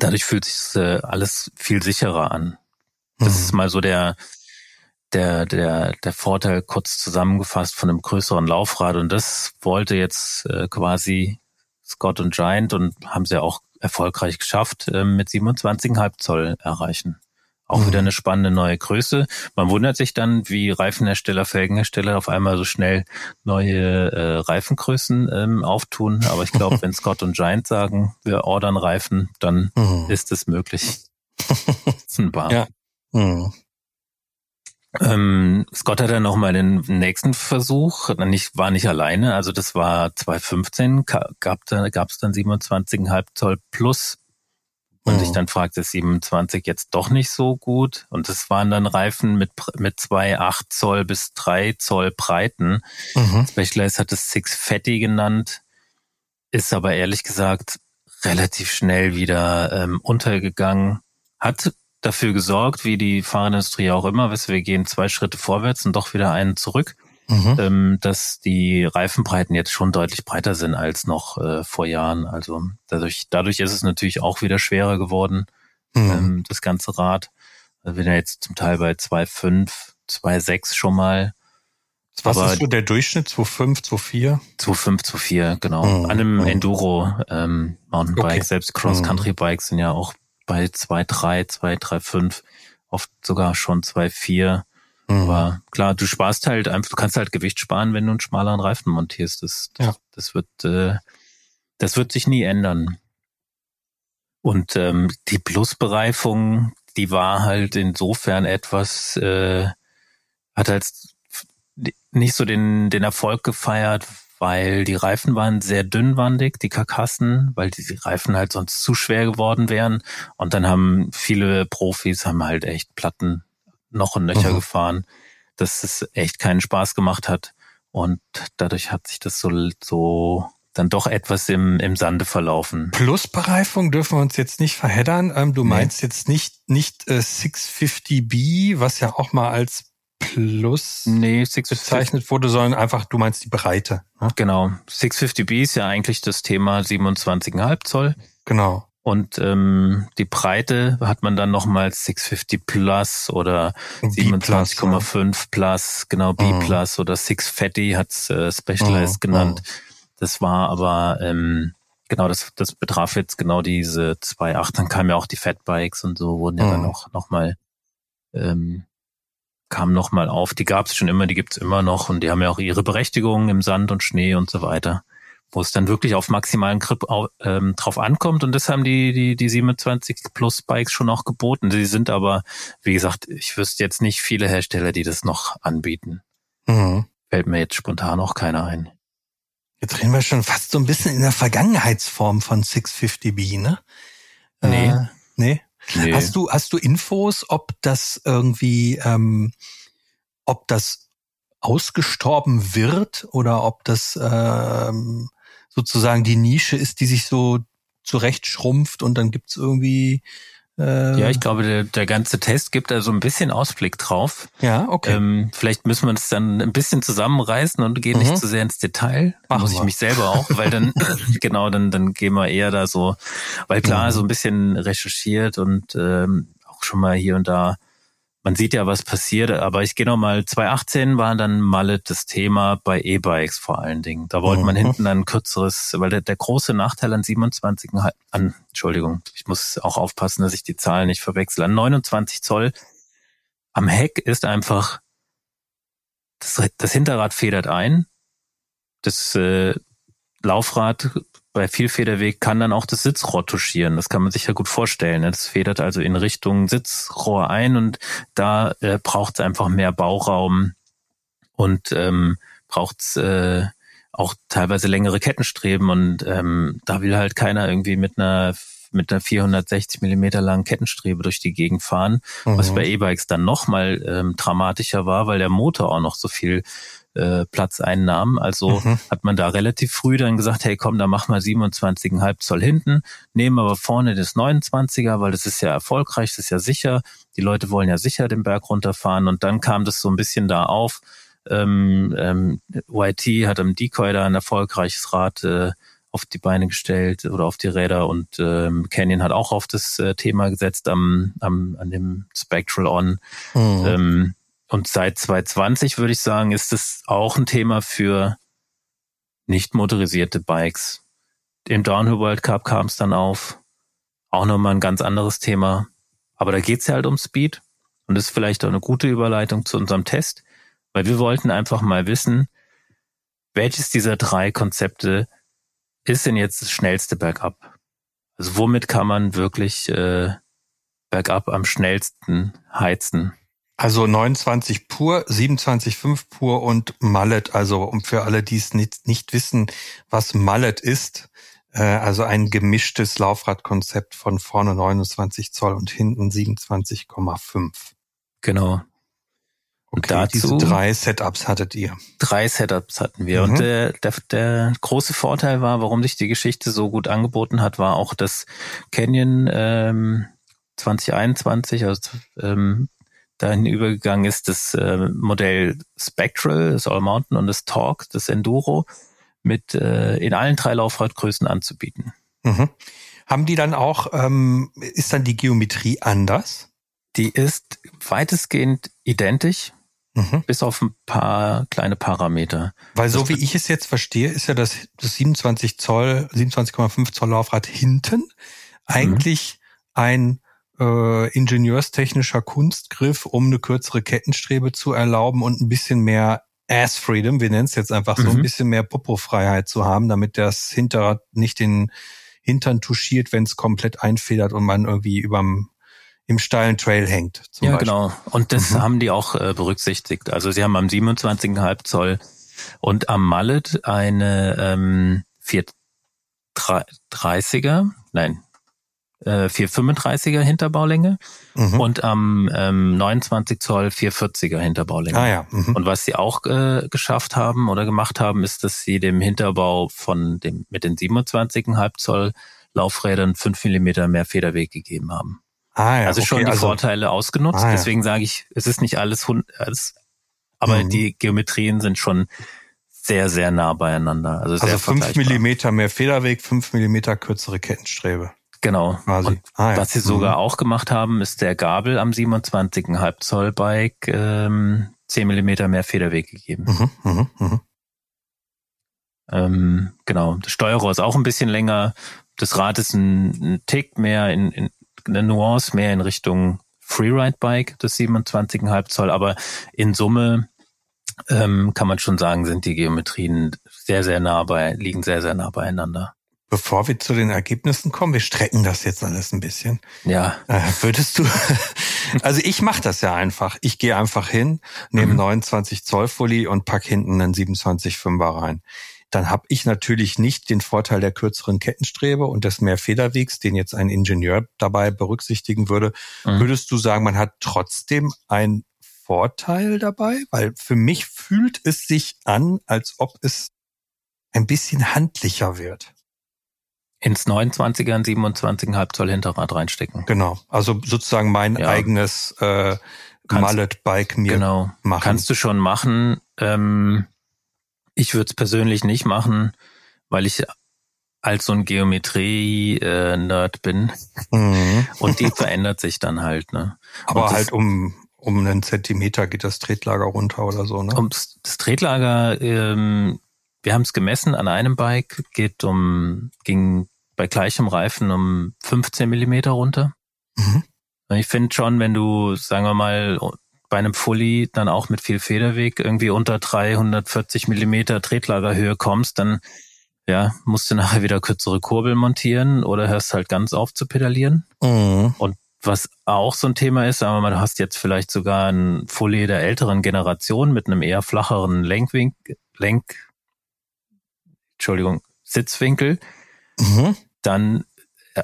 dadurch fühlt sich äh, alles viel sicherer an. Das mhm. ist mal so der der, der, der Vorteil kurz zusammengefasst von einem größeren Laufrad. Und das wollte jetzt äh, quasi Scott und Giant und haben sie auch erfolgreich geschafft, äh, mit 27,5 Zoll erreichen. Auch mhm. wieder eine spannende neue Größe. Man wundert sich dann, wie Reifenhersteller, Felgenhersteller auf einmal so schnell neue äh, Reifengrößen ähm, auftun. Aber ich glaube, wenn Scott und Giant sagen, wir ordern Reifen, dann mhm. ist es möglich. Ja. Mhm. Ähm, Scott hat dann nochmal den nächsten Versuch, nicht, war nicht alleine, also das war 2015, gab da, gab es dann 27,5 Zoll plus und mhm. ich dann fragte 27 jetzt doch nicht so gut und das waren dann Reifen mit mit zwei 8 Zoll bis 3 Zoll Breiten. Mhm. Specialized hat es Six Fatty genannt, ist aber ehrlich gesagt relativ schnell wieder ähm, untergegangen. Hat dafür gesorgt, wie die Fahrradindustrie auch immer, wir gehen zwei Schritte vorwärts und doch wieder einen zurück, mhm. ähm, dass die Reifenbreiten jetzt schon deutlich breiter sind als noch äh, vor Jahren. Also dadurch, dadurch ist es natürlich auch wieder schwerer geworden, mhm. ähm, das ganze Rad. Also wir sind ja jetzt zum Teil bei 2,5, 2,6 schon mal. Was Aber ist so der Durchschnitt? 2,5, 2,4? 2,5, 2,4, genau. Mhm. An einem mhm. Enduro ähm, Mountainbike, okay. selbst Cross-Country-Bikes sind ja auch bei 2,3, 2,3,5, oft sogar schon 2,4. Mhm. Aber klar, du sparst halt einfach, du kannst halt Gewicht sparen, wenn du einen schmaleren Reifen montierst. Das, das, ja. das wird, äh, das wird sich nie ändern. Und ähm, die Plusbereifung, die war halt insofern etwas, äh, hat halt nicht so den, den Erfolg gefeiert, weil die Reifen waren sehr dünnwandig, die Karkassen, weil die Reifen halt sonst zu schwer geworden wären. Und dann haben viele Profis haben halt echt Platten noch und nöcher mhm. gefahren, dass es echt keinen Spaß gemacht hat. Und dadurch hat sich das so, so dann doch etwas im, im Sande verlaufen. Plusbereifung dürfen wir uns jetzt nicht verheddern. Ähm, du meinst nee. jetzt nicht, nicht äh, 650B, was ja auch mal als Plus nee, bezeichnet wurde, sondern einfach, du meinst die Breite. Ne? Genau. 650B ist ja eigentlich das Thema 27,5 Zoll. Genau. Und ähm, die Breite hat man dann nochmal 650 Plus oder 27,5 ja. Plus, genau B mhm. Plus oder 6 Fatty hat's äh, Specialized mhm. genannt. Mhm. Das war aber ähm, genau, das, das betraf jetzt genau diese 2.8. Dann kamen ja auch die Fatbikes und so wurden ja dann mhm. auch nochmal ähm, kam nochmal auf. Die gab es schon immer, die gibt's immer noch und die haben ja auch ihre Berechtigung im Sand und Schnee und so weiter, wo es dann wirklich auf maximalen Grip ähm, drauf ankommt und das haben die, die, die 27 Plus Bikes schon auch geboten. Sie sind aber, wie gesagt, ich wüsste jetzt nicht viele Hersteller, die das noch anbieten. Mhm. Fällt mir jetzt spontan auch keiner ein. Jetzt reden wir schon fast so ein bisschen in der Vergangenheitsform von 650B, ne? Nee. Äh, nee. Nee. Hast du hast du Infos, ob das irgendwie, ähm, ob das ausgestorben wird oder ob das ähm, sozusagen die Nische ist, die sich so zurecht schrumpft und dann gibt's irgendwie ja, ich glaube, der, der ganze Test gibt da so ein bisschen Ausblick drauf. Ja, okay. Ähm, vielleicht müssen wir uns dann ein bisschen zusammenreißen und gehen mhm. nicht zu sehr ins Detail. Machen muss ich mich selber auch, weil dann, genau, dann, dann gehen wir eher da so, weil klar, mhm. so ein bisschen recherchiert und ähm, auch schon mal hier und da man sieht ja, was passiert, aber ich gehe nochmal, 2018 war dann Mallet das Thema bei E-Bikes vor allen Dingen. Da wollte mhm. man hinten ein kürzeres, weil der, der große Nachteil an 27, an, Entschuldigung, ich muss auch aufpassen, dass ich die Zahlen nicht verwechsel, an 29 Zoll am Heck ist einfach, das, das Hinterrad federt ein, das äh, Laufrad bei Vielfederweg kann dann auch das Sitzrohr touchieren. Das kann man sich ja gut vorstellen. Ne? Das federt also in Richtung Sitzrohr ein und da äh, braucht es einfach mehr Bauraum und ähm, braucht es äh, auch teilweise längere Kettenstreben und ähm, da will halt keiner irgendwie mit einer mit einer 460 Millimeter langen Kettenstrebe durch die Gegend fahren, mhm. was bei E-Bikes dann nochmal ähm, dramatischer war, weil der Motor auch noch so viel äh, Platz einnahmen. Also mhm. hat man da relativ früh dann gesagt, hey komm, da mach mal 27,5 Zoll hinten, nehmen aber vorne das 29er, weil das ist ja erfolgreich, das ist ja sicher. Die Leute wollen ja sicher den Berg runterfahren und dann kam das so ein bisschen da auf. Ähm, ähm, YT hat am Decoy da ein erfolgreiches Rad äh, auf die Beine gestellt oder auf die Räder und ähm, Canyon hat auch auf das äh, Thema gesetzt am, am an dem Spectral On. Mhm. Ähm, und seit 2020 würde ich sagen, ist es auch ein Thema für nicht motorisierte Bikes. Im Downhill World Cup kam es dann auf. Auch nochmal ein ganz anderes Thema. Aber da geht's ja halt um Speed. Und das ist vielleicht auch eine gute Überleitung zu unserem Test, weil wir wollten einfach mal wissen, welches dieser drei Konzepte ist denn jetzt das schnellste Bergab? Also womit kann man wirklich äh, bergab am schnellsten heizen? Also 29 pur, 27,5 pur und Mallet. Also um für alle, die es nicht, nicht wissen, was Mallet ist. Äh, also ein gemischtes Laufradkonzept von vorne 29 Zoll und hinten 27,5. Genau. Und okay, dazu, diese drei Setups hattet ihr. Drei Setups hatten wir. Mhm. Und der, der, der große Vorteil war, warum sich die Geschichte so gut angeboten hat, war auch, dass Canyon ähm, 2021, also ähm, dahin übergegangen ist, das äh, Modell Spectral, das All Mountain und das Talk, das Enduro, mit äh, in allen drei Laufradgrößen anzubieten. Mhm. Haben die dann auch, ähm, ist dann die Geometrie anders? Die ist weitestgehend identisch, mhm. bis auf ein paar kleine Parameter. Weil so wie ich es jetzt verstehe, ist ja das, das 27 Zoll, 27,5 Zoll Laufrad hinten eigentlich mhm. ein äh, ingenieurstechnischer Kunstgriff, um eine kürzere Kettenstrebe zu erlauben und ein bisschen mehr Ass Freedom, wir nennen es jetzt einfach so, mhm. ein bisschen mehr Popo-Freiheit zu haben, damit das Hinterrad nicht den Hintern touchiert, wenn es komplett einfedert und man irgendwie überm im steilen Trail hängt. ja, Beispiel. genau. Und das mhm. haben die auch äh, berücksichtigt. Also sie haben am 27,5 Zoll und am Mallet eine ähm, 430er, nein, äh, 435er Hinterbaulänge mhm. und am ähm, 29 Zoll 440er Hinterbaulänge. Ah, ja. Mhm. Und was sie auch äh, geschafft haben oder gemacht haben, ist, dass sie dem Hinterbau von dem mit den 27,5 Zoll Laufrädern 5 Millimeter mehr Federweg gegeben haben. Ah, ja, also okay, schon die also, Vorteile ausgenutzt. Ah, ja. Deswegen sage ich, es ist nicht alles, alles aber mhm. die Geometrien sind schon sehr, sehr nah beieinander. Also, also fünf Millimeter mehr Federweg, fünf Millimeter kürzere Kettenstrebe. Genau. Quasi. Ah, ja. was sie sogar mhm. auch gemacht haben, ist der Gabel am 27,5 Zoll Bike ähm, 10 Millimeter mehr Federweg gegeben. Mhm, mh, mh. Ähm, genau. Das Steuerrohr ist auch ein bisschen länger. Das Rad ist ein, ein Tick mehr in, in eine Nuance mehr in Richtung Freeride Bike, das 27,5 Zoll. Aber in Summe ähm, kann man schon sagen, sind die Geometrien sehr, sehr nah bei, liegen sehr, sehr nah beieinander. Bevor wir zu den Ergebnissen kommen, wir strecken das jetzt alles ein bisschen. Ja. Äh, würdest du, also ich mache das ja einfach. Ich gehe einfach hin, nehme mhm. 29 Zoll Fully und pack hinten einen 27,5er rein. Dann habe ich natürlich nicht den Vorteil der kürzeren Kettenstrebe und des mehr Federwegs, den jetzt ein Ingenieur dabei berücksichtigen würde. Mhm. Würdest du sagen, man hat trotzdem einen Vorteil dabei? Weil für mich fühlt es sich an, als ob es ein bisschen handlicher wird ins 29er und 27,5 Zoll Hinterrad reinstecken. Genau. Also sozusagen mein ja. eigenes äh, Mallet-Bike mir genau. machen. Kannst du schon machen. Ähm, ich würde es persönlich nicht machen, weil ich als so ein Geometrie-Nerd bin. Mhm. Und die verändert sich dann halt. Ne? Aber halt um um einen Zentimeter geht das Tretlager runter oder so, ne? Um das Tretlager, ähm, wir haben es gemessen an einem Bike, geht um, ging bei gleichem Reifen um 15 Millimeter runter. Mhm. Ich finde schon, wenn du, sagen wir mal, bei einem Fully dann auch mit viel Federweg irgendwie unter 340 Millimeter Tretlagerhöhe kommst, dann ja, musst du nachher wieder kürzere Kurbel montieren oder hörst halt ganz auf zu pedalieren. Mhm. Und was auch so ein Thema ist, sagen wir mal, du hast jetzt vielleicht sogar ein Fully der älteren Generation mit einem eher flacheren Lenkwinkel, Lenk, Entschuldigung, Sitzwinkel mhm. Dann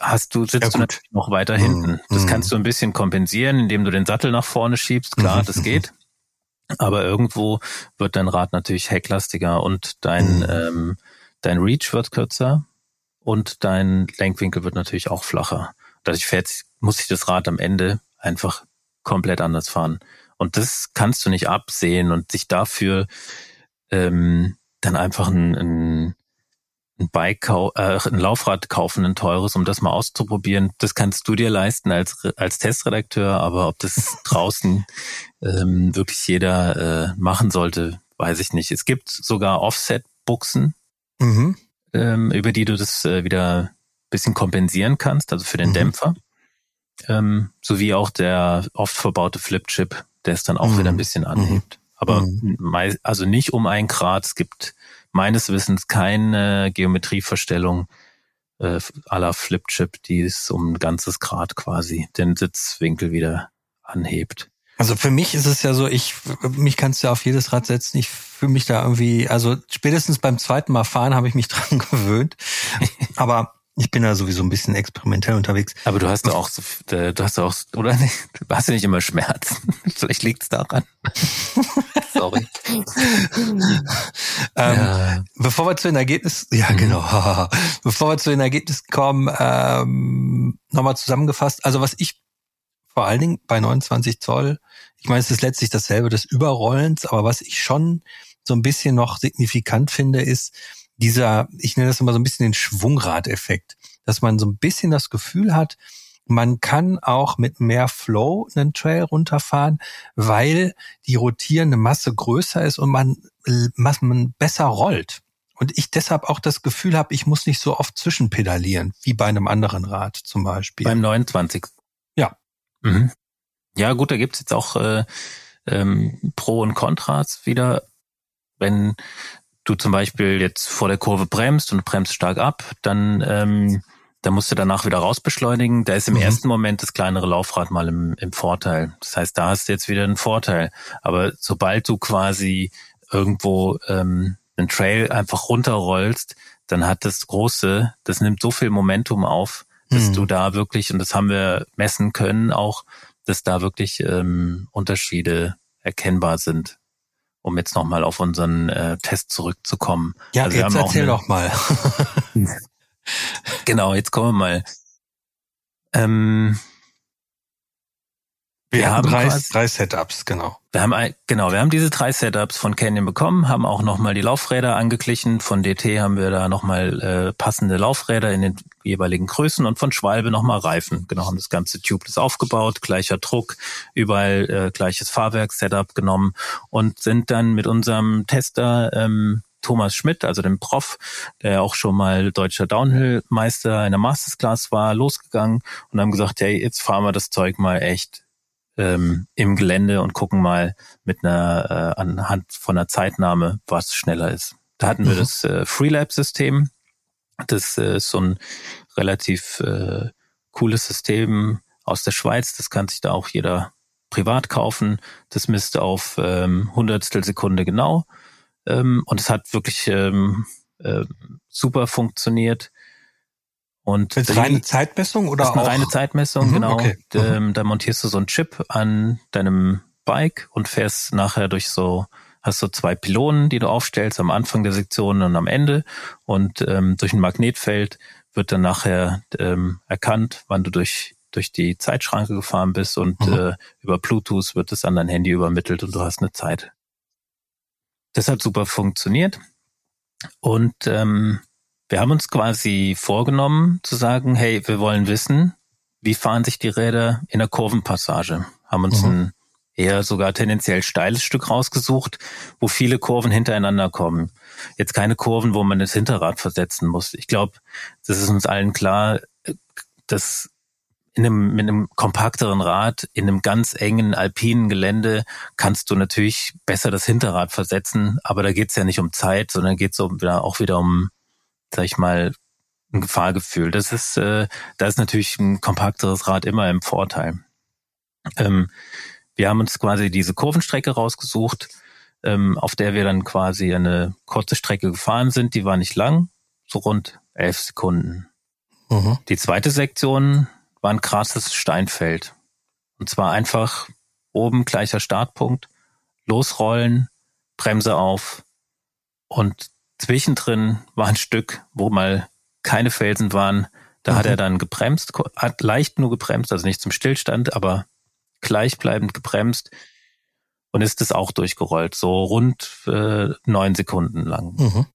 hast du, sitzt ja, du natürlich noch weiter hinten. Mhm. Das kannst du ein bisschen kompensieren, indem du den Sattel nach vorne schiebst. Klar, mhm. das geht. Aber irgendwo wird dein Rad natürlich hecklastiger und dein, mhm. ähm, dein Reach wird kürzer und dein Lenkwinkel wird natürlich auch flacher. Dadurch fährt, muss sich das Rad am Ende einfach komplett anders fahren. Und das kannst du nicht absehen und sich dafür ähm, dann einfach ein, ein ein Bike, äh, ein Laufrad kaufen, ein teures, um das mal auszuprobieren. Das kannst du dir leisten als als Testredakteur, aber ob das draußen ähm, wirklich jeder äh, machen sollte, weiß ich nicht. Es gibt sogar Offset-Buchsen, mhm. ähm, über die du das äh, wieder bisschen kompensieren kannst, also für den mhm. Dämpfer. Ähm, sowie auch der oft verbaute Flip-Chip, der es dann auch mhm. wieder ein bisschen anhebt. Mhm. Aber mhm. also nicht um ein Grad. Es gibt meines Wissens keine Geometrieverstellung äh, la Flip-Chip, die es um ein ganzes Grad quasi den Sitzwinkel wieder anhebt. Also für mich ist es ja so, ich mich kannst du ja auf jedes Rad setzen. Ich fühle mich da irgendwie, also spätestens beim zweiten Mal fahren habe ich mich dran gewöhnt. Aber ich bin da sowieso ein bisschen experimentell unterwegs. Aber du hast ja auch, äh, du hast ja auch, oder nicht? Du hast ja nicht immer Schmerzen. Vielleicht liegt es daran. Sorry. ähm, ja. Bevor wir zu den Ergebnissen, ja mhm. genau, bevor wir zu den Ergebnissen kommen, ähm, nochmal zusammengefasst. Also was ich vor allen Dingen bei 29 Zoll, ich meine, es ist letztlich dasselbe des Überrollens, aber was ich schon so ein bisschen noch signifikant finde, ist, dieser, ich nenne das immer so ein bisschen den Schwungradeffekt, dass man so ein bisschen das Gefühl hat, man kann auch mit mehr Flow einen Trail runterfahren, weil die rotierende Masse größer ist und man, man besser rollt. Und ich deshalb auch das Gefühl habe, ich muss nicht so oft zwischenpedalieren, wie bei einem anderen Rad zum Beispiel. Beim 29. Ja. Mhm. Ja, gut, da gibt's jetzt auch äh, ähm, Pro und Kontras wieder. Wenn du zum Beispiel jetzt vor der Kurve bremst und bremst stark ab, dann ähm, da musst du danach wieder rausbeschleunigen. Da ist im mhm. ersten Moment das kleinere Laufrad mal im, im Vorteil. Das heißt, da hast du jetzt wieder einen Vorteil. Aber sobald du quasi irgendwo ähm, einen Trail einfach runterrollst, dann hat das große, das nimmt so viel Momentum auf, dass mhm. du da wirklich, und das haben wir messen können auch, dass da wirklich ähm, Unterschiede erkennbar sind um jetzt nochmal auf unseren äh, Test zurückzukommen. Ja, also jetzt erzähl doch mal. genau, jetzt kommen wir mal. Ähm, wir, wir haben drei, quasi, drei Setups, genau. Wir haben genau, wir haben diese drei Setups von Canyon bekommen, haben auch nochmal die Laufräder angeglichen. Von DT haben wir da nochmal äh, passende Laufräder in den jeweiligen Größen und von Schwalbe nochmal Reifen. Genau, haben das ganze Tubeless aufgebaut, gleicher Druck, überall äh, gleiches Fahrwerk-Setup genommen und sind dann mit unserem Tester ähm, Thomas Schmidt, also dem Prof, der auch schon mal deutscher Downhill-Meister in der Mastersclass war, losgegangen und haben gesagt, hey, jetzt fahren wir das Zeug mal echt ähm, im Gelände und gucken mal mit einer äh, anhand von einer Zeitnahme, was schneller ist. Da hatten wir mhm. das äh, Freelab-System. Das äh, ist so ein relativ äh, cooles System aus der Schweiz. Das kann sich da auch jeder privat kaufen. Das misst auf ähm, Hundertstel Sekunde genau. Ähm, und es hat wirklich ähm, äh, super funktioniert. Und Ist reine Zeitmessung oder ist eine auch? reine Zeitmessung, mhm, genau. Okay. Mhm. Da montierst du so einen Chip an deinem Bike und fährst nachher durch so, hast so zwei Pylonen, die du aufstellst am Anfang der Sektion und am Ende. Und ähm, durch ein Magnetfeld wird dann nachher ähm, erkannt, wann du durch durch die Zeitschranke gefahren bist und mhm. äh, über Bluetooth wird es an dein Handy übermittelt und du hast eine Zeit. Das hat super funktioniert. Und ähm, wir haben uns quasi vorgenommen zu sagen, hey, wir wollen wissen, wie fahren sich die Räder in der Kurvenpassage. Haben uns mhm. ein eher sogar tendenziell steiles Stück rausgesucht, wo viele Kurven hintereinander kommen. Jetzt keine Kurven, wo man das Hinterrad versetzen muss. Ich glaube, das ist uns allen klar, dass in einem, mit einem kompakteren Rad, in einem ganz engen alpinen Gelände kannst du natürlich besser das Hinterrad versetzen, aber da geht's ja nicht um Zeit, sondern geht es auch wieder um sag ich mal, ein Gefahrgefühl. Das ist, äh, da ist natürlich ein kompakteres Rad immer im Vorteil. Ähm, wir haben uns quasi diese Kurvenstrecke rausgesucht, ähm, auf der wir dann quasi eine kurze Strecke gefahren sind. Die war nicht lang, so rund elf Sekunden. Mhm. Die zweite Sektion war ein krasses Steinfeld. Und zwar einfach oben gleicher Startpunkt, losrollen, Bremse auf und Zwischendrin war ein Stück, wo mal keine Felsen waren. Da mhm. hat er dann gebremst, hat leicht nur gebremst, also nicht zum Stillstand, aber gleichbleibend gebremst und ist es auch durchgerollt, so rund äh, neun Sekunden lang. Mhm.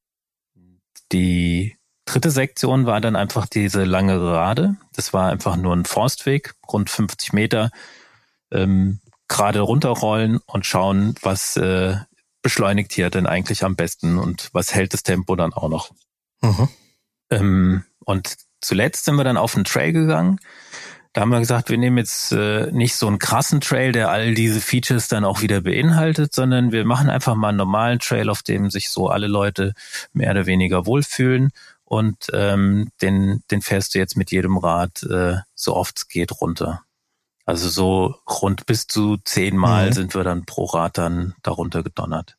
Die dritte Sektion war dann einfach diese lange Gerade. Das war einfach nur ein Forstweg, rund 50 Meter, ähm, gerade runterrollen und schauen, was äh, beschleunigt hier denn eigentlich am besten und was hält das Tempo dann auch noch. Mhm. Ähm, und zuletzt sind wir dann auf einen Trail gegangen. Da haben wir gesagt, wir nehmen jetzt äh, nicht so einen krassen Trail, der all diese Features dann auch wieder beinhaltet, sondern wir machen einfach mal einen normalen Trail, auf dem sich so alle Leute mehr oder weniger wohlfühlen. Und ähm, den, den fährst du jetzt mit jedem Rad äh, so oft es geht runter. Also so rund bis zu zehnmal mhm. sind wir dann pro Rad dann darunter gedonnert.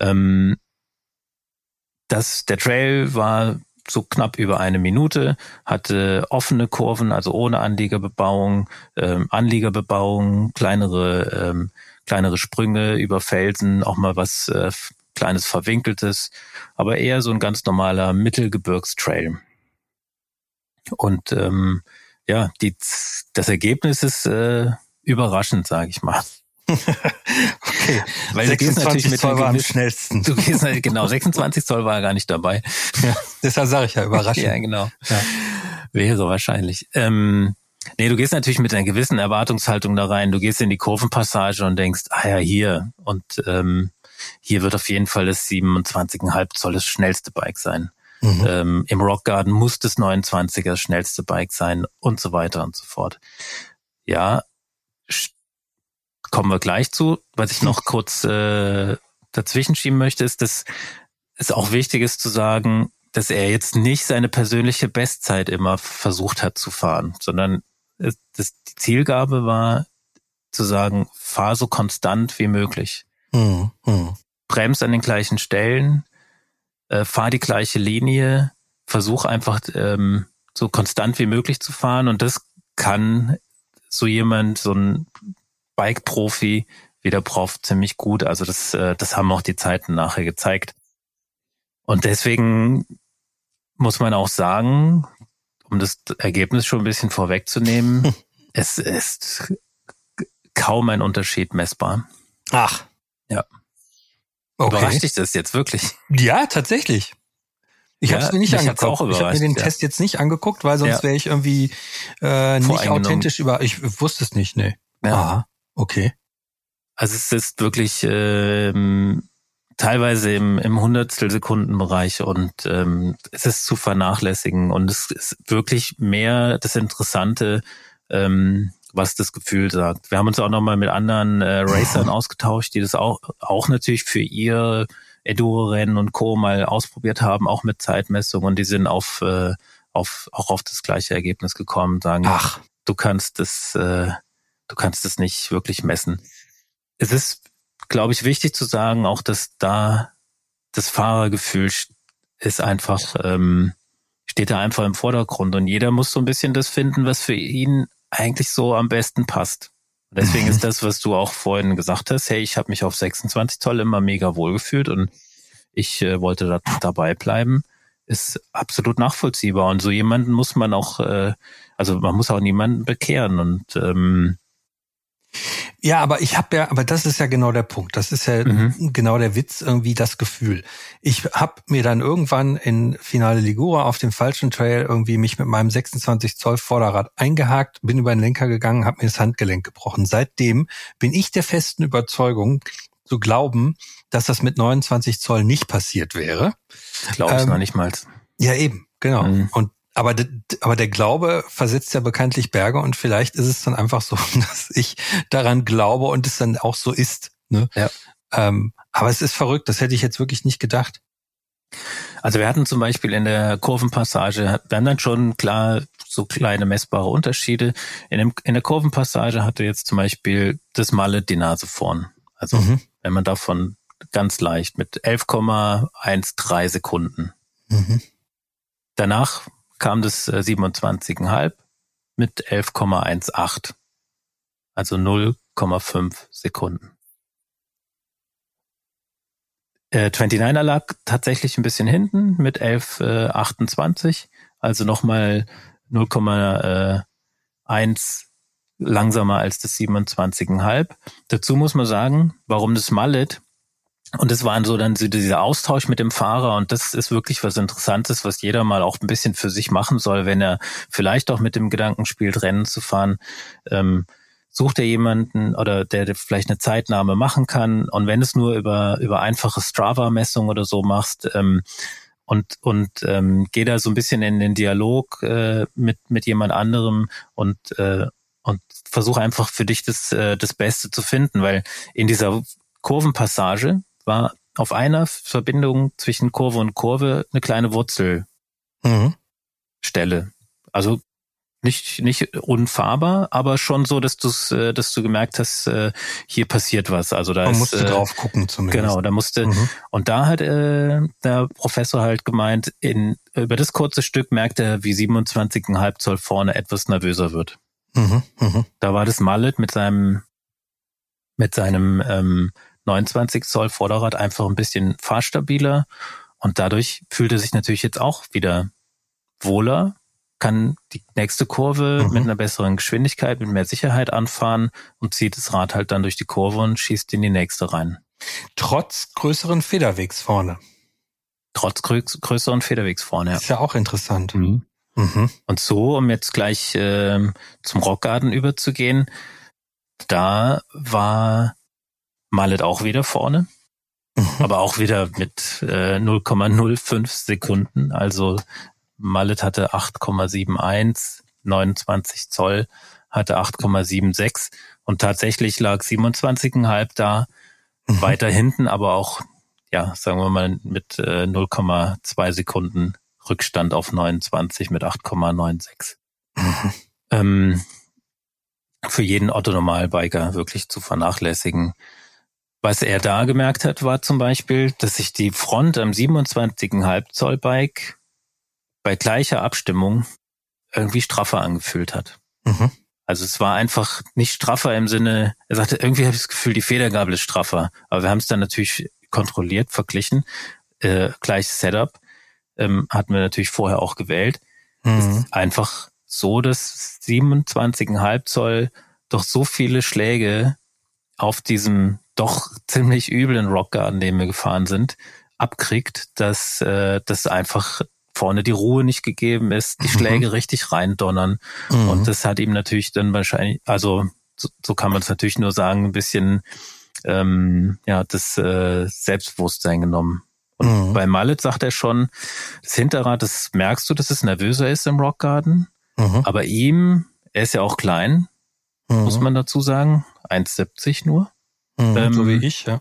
Ähm, das, der Trail war so knapp über eine Minute, hatte offene Kurven, also ohne Anliegerbebauung, ähm, Anliegerbebauung, kleinere, ähm, kleinere Sprünge über Felsen, auch mal was äh, kleines Verwinkeltes, aber eher so ein ganz normaler Mittelgebirgstrail. Und ähm, ja, die, das Ergebnis ist äh, überraschend, sage ich mal. okay. Weil 26 Zoll war am schnellsten. Du gehst halt, genau, 26 Zoll war gar nicht dabei. Ja, deshalb sage ich ja überraschend. ja, genau. Ja. Wäre wahrscheinlich. Ähm, nee, du gehst natürlich mit einer gewissen Erwartungshaltung da rein. Du gehst in die Kurvenpassage und denkst, ah ja, hier. Und ähm, hier wird auf jeden Fall das 27,5 Zoll das schnellste Bike sein. Mhm. Ähm, Im Rock Garden muss das 29er das schnellste Bike sein und so weiter und so fort. Ja, kommen wir gleich zu. Was ich noch kurz äh, dazwischen schieben möchte, ist, dass es auch wichtig ist zu sagen, dass er jetzt nicht seine persönliche Bestzeit immer versucht hat zu fahren, sondern das, die Zielgabe war zu sagen, fahr so konstant wie möglich. Mhm. Mhm. Bremst an den gleichen Stellen, äh, fahr die gleiche Linie, versuch einfach ähm, so konstant wie möglich zu fahren und das kann so jemand, so ein Bike-Profi wie der Prof ziemlich gut. Also das, äh, das haben auch die Zeiten nachher gezeigt. Und deswegen muss man auch sagen, um das Ergebnis schon ein bisschen vorwegzunehmen, hm. es ist kaum ein Unterschied messbar. Ach. Ja. Okay. Überrascht dich das jetzt wirklich? Ja, tatsächlich. Ich ja, habe es mir nicht angeguckt. Ich habe mir den ja. Test jetzt nicht angeguckt, weil sonst ja. wäre ich irgendwie äh, nicht authentisch über. Ich wusste es nicht, nee. Ja. Aha. Okay. Also es ist wirklich ähm, teilweise im, im Hundertstelsekundenbereich und ähm, es ist zu vernachlässigen und es ist wirklich mehr das Interessante, ähm, was das Gefühl sagt. Wir haben uns auch nochmal mit anderen äh, Racern ausgetauscht, die das auch, auch natürlich für ihr Enduro-Rennen und Co. mal ausprobiert haben, auch mit Zeitmessung und die sind auf, äh, auf auch auf das gleiche Ergebnis gekommen, sagen, ach, du kannst das äh, du kannst es nicht wirklich messen. Es ist, glaube ich, wichtig zu sagen, auch dass da das Fahrergefühl ist einfach, ähm, steht da einfach im Vordergrund und jeder muss so ein bisschen das finden, was für ihn eigentlich so am besten passt. deswegen ist das, was du auch vorhin gesagt hast, hey, ich habe mich auf 26 Zoll immer mega wohl gefühlt und ich äh, wollte da dabei bleiben, ist absolut nachvollziehbar. Und so jemanden muss man auch, äh, also man muss auch niemanden bekehren. Und ähm, ja, aber ich habe ja, aber das ist ja genau der Punkt. Das ist ja mhm. genau der Witz, irgendwie das Gefühl. Ich habe mir dann irgendwann in Finale Ligura auf dem falschen Trail irgendwie mich mit meinem 26 Zoll Vorderrad eingehakt, bin über den Lenker gegangen, habe mir das Handgelenk gebrochen. Seitdem bin ich der festen Überzeugung, zu glauben, dass das mit 29 Zoll nicht passiert wäre. Glaube ich ähm, noch nicht mal. Ja, eben, genau. Mhm. Und aber, aber der Glaube versetzt ja bekanntlich Berge und vielleicht ist es dann einfach so, dass ich daran glaube und es dann auch so ist. Ne? Ja. Ähm, aber es ist verrückt, das hätte ich jetzt wirklich nicht gedacht. Also wir hatten zum Beispiel in der Kurvenpassage, wir haben dann schon klar so kleine messbare Unterschiede. In, dem, in der Kurvenpassage hatte jetzt zum Beispiel das Mallet die Nase vorn. Also mhm. wenn man davon ganz leicht mit 11,13 Sekunden. Mhm. Danach kam das 27,5 äh, mit 11,18. Also 0,5 Sekunden. Äh, 29er lag tatsächlich ein bisschen hinten mit 11,28, äh, also nochmal 0,1 äh, langsamer als das 27,5. Dazu muss man sagen, warum das Mallet und es waren so dann so dieser Austausch mit dem Fahrer und das ist wirklich was Interessantes, was jeder mal auch ein bisschen für sich machen soll, wenn er vielleicht auch mit dem Gedanken spielt, Rennen zu fahren. Ähm, sucht er jemanden oder der, vielleicht eine Zeitnahme machen kann. Und wenn es nur über, über einfache Strava-Messung oder so machst, ähm, und, und ähm, geh da so ein bisschen in den Dialog äh, mit, mit jemand anderem und, äh, und versuch einfach für dich das, äh, das Beste zu finden, weil in dieser Kurvenpassage war auf einer Verbindung zwischen Kurve und Kurve eine kleine Wurzelstelle. Mhm. Also nicht nicht unfahrbar, aber schon so, dass du äh, dass du gemerkt hast, äh, hier passiert was. Also da Man ist, musste äh, drauf gucken zumindest. Genau, da musste mhm. und da hat äh, der Professor halt gemeint, in über das kurze Stück merkt er, wie 27,5 Zoll vorne etwas nervöser wird. Mhm. Mhm. Da war das Mallet mit seinem mit seinem ähm, 29 Zoll Vorderrad einfach ein bisschen fahrstabiler und dadurch fühlt er sich natürlich jetzt auch wieder wohler kann die nächste Kurve mhm. mit einer besseren Geschwindigkeit, mit mehr Sicherheit anfahren und zieht das Rad halt dann durch die Kurve und schießt in die nächste rein. Trotz größeren Federwegs vorne. Trotz grö größeren Federwegs vorne, ja. Ist ja auch interessant. Mhm. Mhm. Und so, um jetzt gleich äh, zum Rockgarten überzugehen, da war Mallet auch wieder vorne, mhm. aber auch wieder mit äh, 0,05 Sekunden. Also Mallet hatte 8,71, 29 Zoll hatte 8,76 und tatsächlich lag 27,5 da, mhm. weiter hinten, aber auch, ja, sagen wir mal, mit äh, 0,2 Sekunden Rückstand auf 29 mit 8,96. Mhm. Ähm, für jeden Otto-Normalbiker wirklich zu vernachlässigen. Was er da gemerkt hat, war zum Beispiel, dass sich die Front am 27,5 Zoll Bike bei gleicher Abstimmung irgendwie straffer angefühlt hat. Mhm. Also es war einfach nicht straffer im Sinne, er sagte, irgendwie habe ich das Gefühl, die Federgabel ist straffer. Aber wir haben es dann natürlich kontrolliert, verglichen, äh, gleiches Setup, ähm, hatten wir natürlich vorher auch gewählt. Mhm. Es ist einfach so, dass 27,5 Zoll doch so viele Schläge auf diesem doch ziemlich üblen Rockgarden, den wir gefahren sind, abkriegt, dass äh, das einfach vorne die Ruhe nicht gegeben ist, die mhm. Schläge richtig reindonnern. Mhm. Und das hat ihm natürlich dann wahrscheinlich, also so, so kann man es natürlich nur sagen, ein bisschen ähm, ja das äh, Selbstbewusstsein genommen. Und mhm. bei Mallet sagt er schon, das Hinterrad, das merkst du, dass es nervöser ist im Rockgarden. Mhm. Aber ihm, er ist ja auch klein, mhm. muss man dazu sagen, 1,70 nur. Mhm, ähm, so wie ich, ja.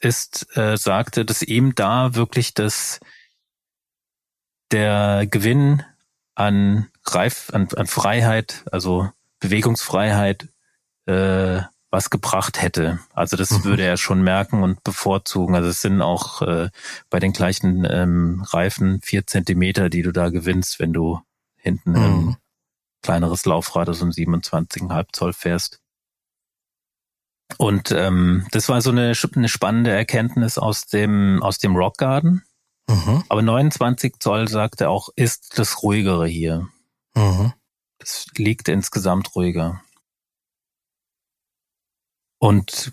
Ist, äh, sagte, dass ihm da wirklich das der Gewinn an Reif, an, an Freiheit, also Bewegungsfreiheit, äh, was gebracht hätte. Also das mhm. würde er schon merken und bevorzugen. Also es sind auch äh, bei den gleichen ähm, Reifen vier Zentimeter, die du da gewinnst, wenn du hinten mhm. ein kleineres Laufrad, also ein 27,5 Zoll fährst. Und ähm, das war so eine, eine spannende Erkenntnis aus dem aus dem Rock Garden. Mhm. Aber 29 Zoll, sagt er auch, ist das ruhigere hier. Mhm. Das liegt insgesamt ruhiger. Und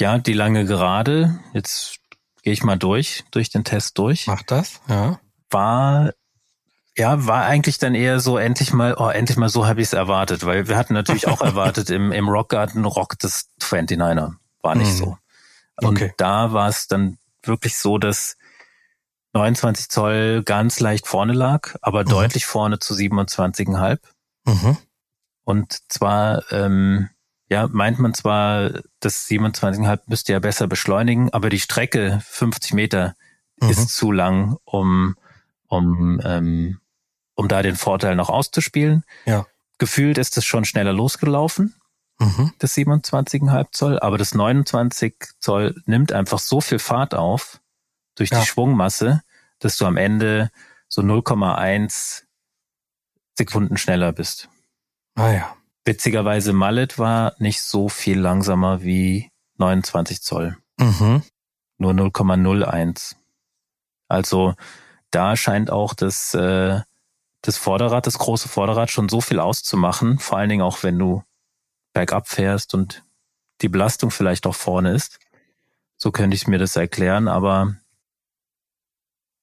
ja, die lange Gerade, jetzt gehe ich mal durch, durch den Test durch. Macht das, ja. War ja, war eigentlich dann eher so endlich mal, oh, endlich mal so habe ich es erwartet, weil wir hatten natürlich auch erwartet im, im Rockgarten Rock des 29er. War nicht mhm. so. Und okay. da war es dann wirklich so, dass 29 Zoll ganz leicht vorne lag, aber mhm. deutlich vorne zu 27,5. Mhm. Und zwar, ähm, ja, meint man zwar, das 27,5 müsste ja besser beschleunigen, aber die Strecke 50 Meter mhm. ist zu lang, um, um, ähm, um da den Vorteil noch auszuspielen. Ja. Gefühlt ist es schon schneller losgelaufen, mhm. das 27,5 Zoll, aber das 29 Zoll nimmt einfach so viel Fahrt auf, durch ja. die Schwungmasse, dass du am Ende so 0,1 Sekunden schneller bist. Ah ja. Witzigerweise Mallet war nicht so viel langsamer wie 29 Zoll. Mhm. Nur 0,01. Also da scheint auch das, äh, das Vorderrad, das große Vorderrad schon so viel auszumachen, vor allen Dingen auch wenn du bergab fährst und die Belastung vielleicht auch vorne ist, So könnte ich mir das erklären, aber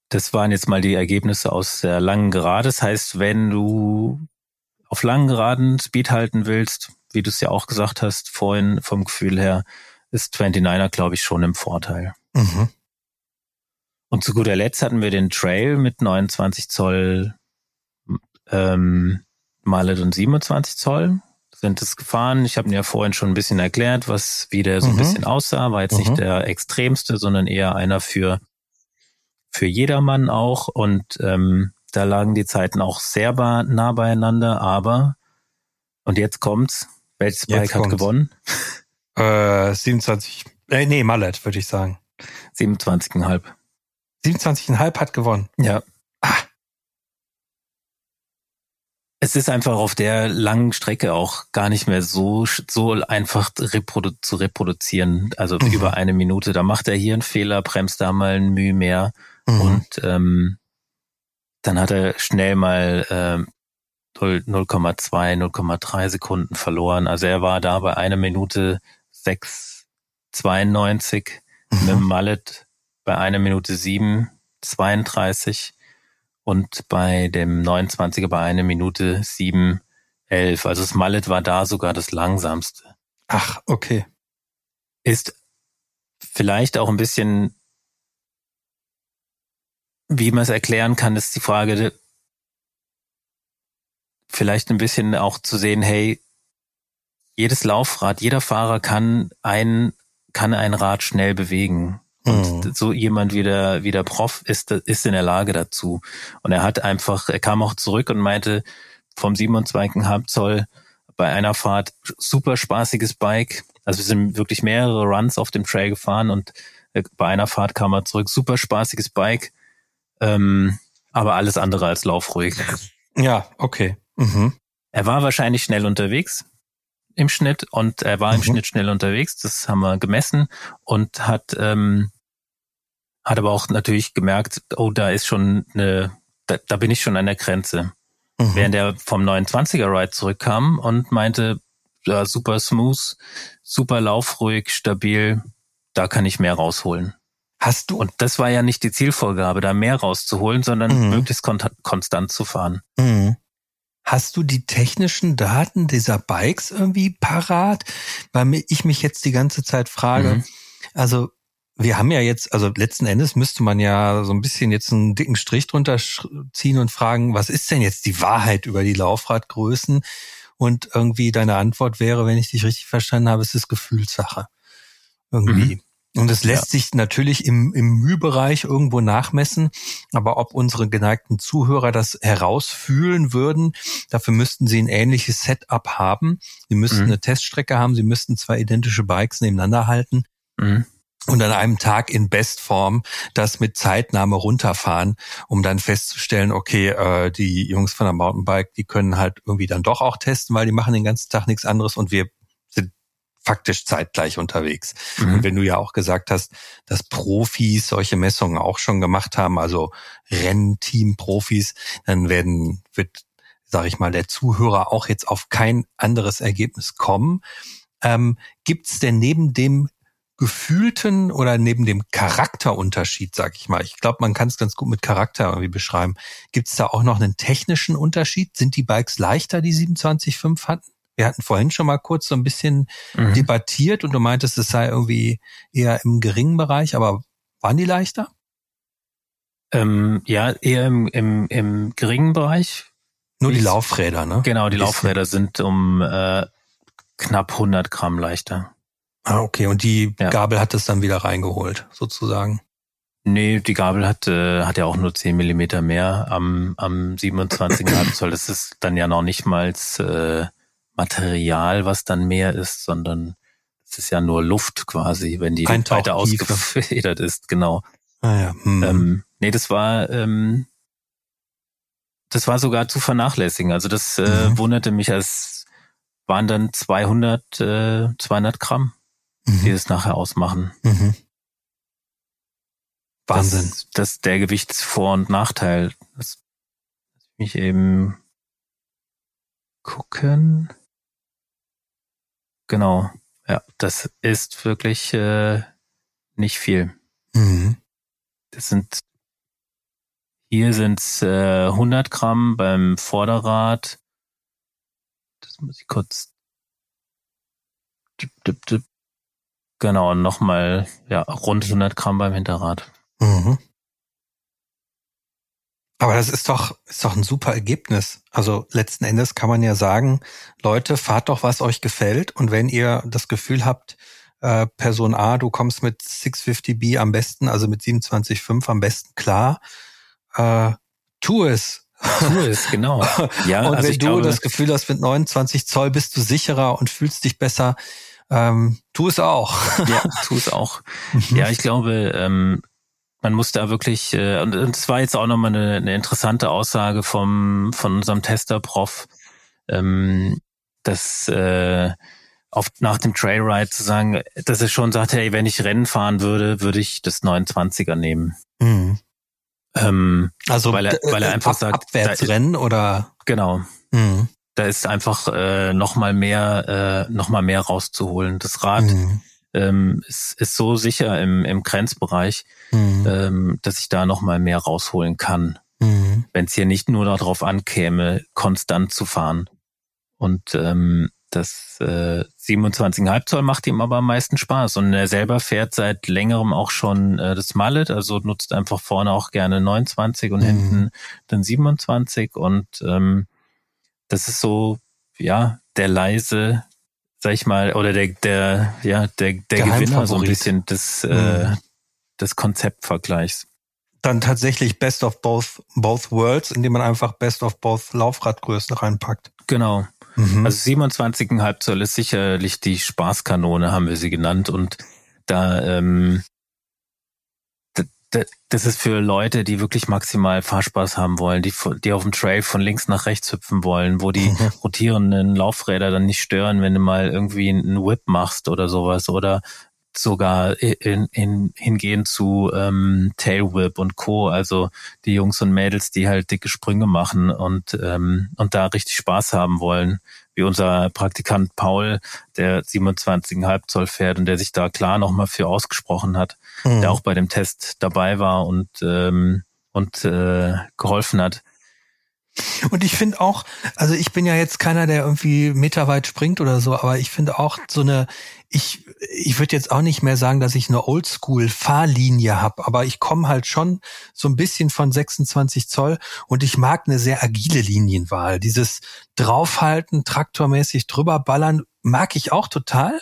das waren jetzt mal die Ergebnisse aus der langen Gerade. Das heißt, wenn du auf langen Geraden Speed halten willst, wie du es ja auch gesagt hast vorhin vom Gefühl her, ist 29er, glaube ich, schon im Vorteil. Mhm. Und zu guter Letzt hatten wir den Trail mit 29 Zoll ähm, Mallet und 27 Zoll. Sind es gefahren. Ich habe mir ja vorhin schon ein bisschen erklärt, was wie der so ein mhm. bisschen aussah. War jetzt mhm. nicht der extremste, sondern eher einer für für jedermann auch. Und ähm, da lagen die Zeiten auch sehr nah beieinander. Aber und jetzt kommt's. Welches Bike hat gewonnen? Äh, 27. Äh, nee, Mallet, würde ich sagen. 27,5. 27,5 hat gewonnen. Ja. Ah. Es ist einfach auf der langen Strecke auch gar nicht mehr so, so einfach reprodu zu reproduzieren. Also mhm. über eine Minute. Da macht er hier einen Fehler, bremst da mal ein Mühe mehr. Mhm. Und ähm, dann hat er schnell mal ähm, 0,2, 0,3 Sekunden verloren. Also er war da bei einer Minute 6,92 mhm. mit dem Mallet bei einer Minute 7,32 und bei dem 29er bei einer Minute 7,11. Also das Mallet war da sogar das langsamste. Ach, okay. Ist vielleicht auch ein bisschen, wie man es erklären kann, ist die Frage, vielleicht ein bisschen auch zu sehen, hey, jedes Laufrad, jeder Fahrer kann ein, kann ein Rad schnell bewegen. Und mhm. so jemand wie der, wie der Prof ist, ist in der Lage dazu. Und er hat einfach, er kam auch zurück und meinte, vom 27,5 Zoll bei einer Fahrt super spaßiges Bike. Also wir sind wirklich mehrere Runs auf dem Trail gefahren und äh, bei einer Fahrt kam er zurück, super spaßiges Bike, ähm, aber alles andere als laufruhig. Ja, okay. Mhm. Er war wahrscheinlich schnell unterwegs im Schnitt und er war mhm. im Schnitt schnell unterwegs. Das haben wir gemessen und hat ähm, hat aber auch natürlich gemerkt, oh, da ist schon eine, da, da bin ich schon an der Grenze. Mhm. Während er vom 29er Ride zurückkam und meinte, ja, super smooth, super laufruhig, stabil, da kann ich mehr rausholen. Hast du? Und das war ja nicht die Zielvorgabe, da mehr rauszuholen, sondern mhm. möglichst kon konstant zu fahren. Mhm. Hast du die technischen Daten dieser Bikes irgendwie parat? Weil ich mich jetzt die ganze Zeit frage, mhm. also wir haben ja jetzt, also letzten Endes müsste man ja so ein bisschen jetzt einen dicken Strich drunter ziehen und fragen, was ist denn jetzt die Wahrheit über die Laufradgrößen? Und irgendwie deine Antwort wäre, wenn ich dich richtig verstanden habe, es ist Gefühlssache. Irgendwie. Mhm. Und es lässt ja. sich natürlich im, im Mühbereich irgendwo nachmessen. Aber ob unsere geneigten Zuhörer das herausfühlen würden, dafür müssten sie ein ähnliches Setup haben. Sie müssten mhm. eine Teststrecke haben. Sie müssten zwei identische Bikes nebeneinander halten. Mhm. Und an einem Tag in Bestform das mit Zeitnahme runterfahren, um dann festzustellen, okay, äh, die Jungs von der Mountainbike, die können halt irgendwie dann doch auch testen, weil die machen den ganzen Tag nichts anderes und wir faktisch zeitgleich unterwegs. Mhm. Und wenn du ja auch gesagt hast, dass Profis solche Messungen auch schon gemacht haben, also Rennteam-Profis, dann werden, wird, sage ich mal, der Zuhörer auch jetzt auf kein anderes Ergebnis kommen. Ähm, Gibt es denn neben dem gefühlten oder neben dem Charakterunterschied, sag ich mal, ich glaube, man kann es ganz gut mit Charakter irgendwie beschreiben, gibt es da auch noch einen technischen Unterschied? Sind die Bikes leichter, die 27.5 hatten? Wir hatten vorhin schon mal kurz so ein bisschen mhm. debattiert und du meintest, es sei irgendwie eher im geringen Bereich, aber waren die leichter? Ähm, ja, eher im, im, im geringen Bereich. Nur die Laufräder, ne? Genau, die Laufräder sind um äh, knapp 100 Gramm leichter. Ah, okay. Und die ja. Gabel hat es dann wieder reingeholt, sozusagen. Nee, die Gabel hat, äh, hat ja auch nur 10 Millimeter mehr am, am 27 Zoll. Das ist dann ja noch nicht mal äh, Material, was dann mehr ist, sondern es ist ja nur Luft quasi, wenn die Ein weiter ausgefedert ist, genau. Ah ja. Hm. Ähm, nee, das war ähm, das war sogar zu vernachlässigen. Also das äh, mhm. wunderte mich, als waren dann 200 äh, 200 Gramm, mhm. die es nachher ausmachen. Mhm. Wahnsinn. Das, das der Gewichtsvor- und Nachteil. Das mich eben gucken. Genau. Ja, das ist wirklich äh, nicht viel. Mhm. Das sind hier sind es äh, 100 Gramm beim Vorderrad. Das muss ich kurz. Genau, nochmal ja rund 100 Gramm beim Hinterrad. Mhm. Aber das ist doch, ist doch ein super Ergebnis. Also letzten Endes kann man ja sagen, Leute, fahrt doch, was euch gefällt. Und wenn ihr das Gefühl habt, äh, Person A, du kommst mit 650B am besten, also mit 27,5 am besten klar, äh, tu es. Tu es, genau. Ja, und also wenn du glaube, das Gefühl hast, mit 29 Zoll bist du sicherer und fühlst dich besser, ähm, tu es auch. ja, tu es auch. Mhm. Ja, ich glaube, ähm, man muss da wirklich, äh, und es war jetzt auch nochmal eine, eine interessante Aussage vom, von unserem Tester-Prof, ähm, dass äh, oft nach dem Trailride zu sagen, dass er schon sagt, hey, wenn ich Rennen fahren würde, würde ich das 29er nehmen. Mhm. Ähm, also weil er, weil er einfach ab, sagt, Abwärtsrennen ist, oder genau. Mhm. Da ist einfach äh, noch mal mehr, äh, noch mal mehr rauszuholen. Das Rad mhm ähm, ist, ist so sicher im, im Grenzbereich, mhm. ähm, dass ich da nochmal mehr rausholen kann. Mhm. Wenn es hier nicht nur darauf ankäme, konstant zu fahren. Und ähm, das äh, 27,5 Zoll macht ihm aber am meisten Spaß. Und er selber fährt seit längerem auch schon äh, das Mallet, also nutzt einfach vorne auch gerne 29 und mhm. hinten dann 27. Und ähm, das ist so, ja, der leise sag ich mal, oder der, der, ja, der, der Gewinner so ein bisschen des, äh, mhm. äh, des Konzeptvergleichs. Dann tatsächlich Best of Both, both Worlds, indem man einfach Best of Both Laufradgrößen reinpackt. Genau. Mhm. Also 27,5 Zoll ist sicherlich die Spaßkanone, haben wir sie genannt. Und da ähm, das ist für Leute, die wirklich maximal Fahrspaß haben wollen, die, die auf dem Trail von links nach rechts hüpfen wollen, wo die mhm. rotierenden Laufräder dann nicht stören, wenn du mal irgendwie einen Whip machst oder sowas oder sogar in, in, hingehen zu ähm, Tailwhip und Co. Also die Jungs und Mädels, die halt dicke Sprünge machen und, ähm, und da richtig Spaß haben wollen wie unser Praktikant Paul, der 27,5 Zoll fährt und der sich da klar nochmal für ausgesprochen hat, mhm. der auch bei dem Test dabei war und, ähm, und äh, geholfen hat. Und ich finde auch, also ich bin ja jetzt keiner, der irgendwie meterweit springt oder so, aber ich finde auch so eine, ich, ich würde jetzt auch nicht mehr sagen, dass ich eine Oldschool-Fahrlinie habe, aber ich komme halt schon so ein bisschen von 26 Zoll und ich mag eine sehr agile Linienwahl. Dieses draufhalten, traktormäßig drüber ballern, mag ich auch total.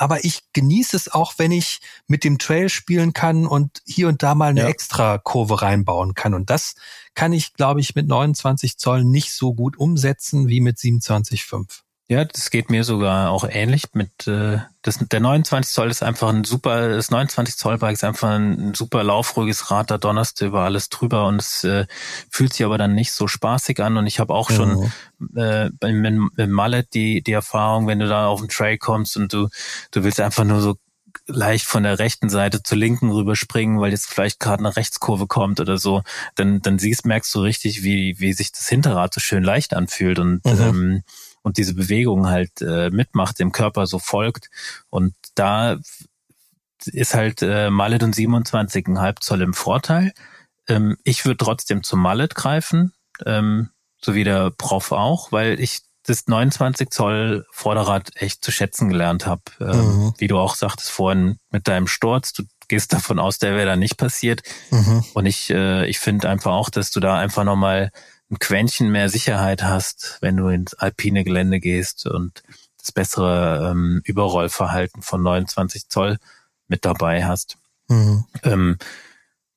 Aber ich genieße es auch, wenn ich mit dem Trail spielen kann und hier und da mal eine ja. extra Kurve reinbauen kann. Und das kann ich, glaube ich, mit 29 Zoll nicht so gut umsetzen wie mit 27,5. Ja, das geht mir sogar auch ähnlich mit äh, das der 29 Zoll ist einfach ein super das 29 Zoll Bike ist einfach ein, super laufruhiges Rad, da donnerst du über alles drüber und es äh, fühlt sich aber dann nicht so spaßig an und ich habe auch schon mhm. äh, mit, mit Mallet die die Erfahrung, wenn du da auf den Trail kommst und du du willst einfach nur so leicht von der rechten Seite zur linken rüberspringen, weil jetzt vielleicht gerade eine Rechtskurve kommt oder so, dann dann siehst merkst du richtig, wie wie sich das Hinterrad so schön leicht anfühlt und mhm. ähm, und diese Bewegung halt äh, mitmacht, dem Körper so folgt. Und da ist halt äh, Mallet und 27,5 Zoll im Vorteil. Ähm, ich würde trotzdem zum Mallet greifen, ähm, so wie der Prof auch, weil ich das 29 Zoll Vorderrad echt zu schätzen gelernt habe. Ähm, mhm. Wie du auch sagtest vorhin mit deinem Sturz, du gehst davon aus, der wäre da nicht passiert. Mhm. Und ich, äh, ich finde einfach auch, dass du da einfach nochmal ein Quäntchen mehr Sicherheit hast, wenn du ins alpine Gelände gehst und das bessere ähm, Überrollverhalten von 29 Zoll mit dabei hast. Mhm. Ähm,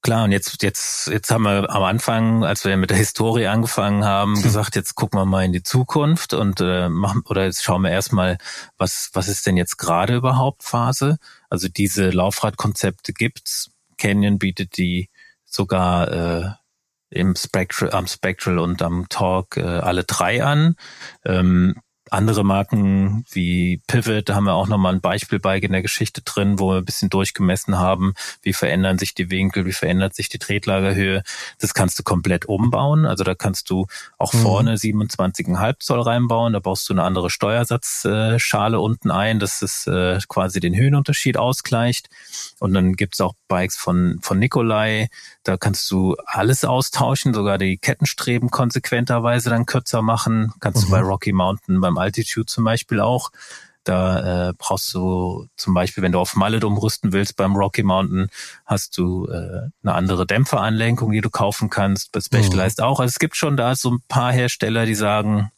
klar, und jetzt, jetzt, jetzt haben wir am Anfang, als wir mit der Historie angefangen haben, mhm. gesagt, jetzt gucken wir mal in die Zukunft und äh, machen, oder jetzt schauen wir erstmal, was, was ist denn jetzt gerade überhaupt Phase? Also diese Laufradkonzepte gibt's. Canyon bietet die sogar äh, im Spectral, am Spectral und am Talk äh, alle drei an. Ähm, andere Marken wie Pivot, da haben wir auch nochmal ein Beispielbike in der Geschichte drin, wo wir ein bisschen durchgemessen haben, wie verändern sich die Winkel, wie verändert sich die Tretlagerhöhe. Das kannst du komplett umbauen. Also da kannst du auch mhm. vorne 27,5 Zoll reinbauen. Da baust du eine andere Steuersatzschale unten ein, dass es äh, quasi den Höhenunterschied ausgleicht. Und dann gibt's auch Bikes von, von Nikolai. Da kannst du alles austauschen, sogar die Kettenstreben konsequenterweise dann kürzer machen. Kannst mhm. du bei Rocky Mountain beim Altitude zum Beispiel auch. Da äh, brauchst du zum Beispiel, wenn du auf Mallet umrüsten willst beim Rocky Mountain, hast du äh, eine andere Dämpferanlenkung, die du kaufen kannst. Bei Specialized mhm. auch. Also es gibt schon da so ein paar Hersteller, die sagen,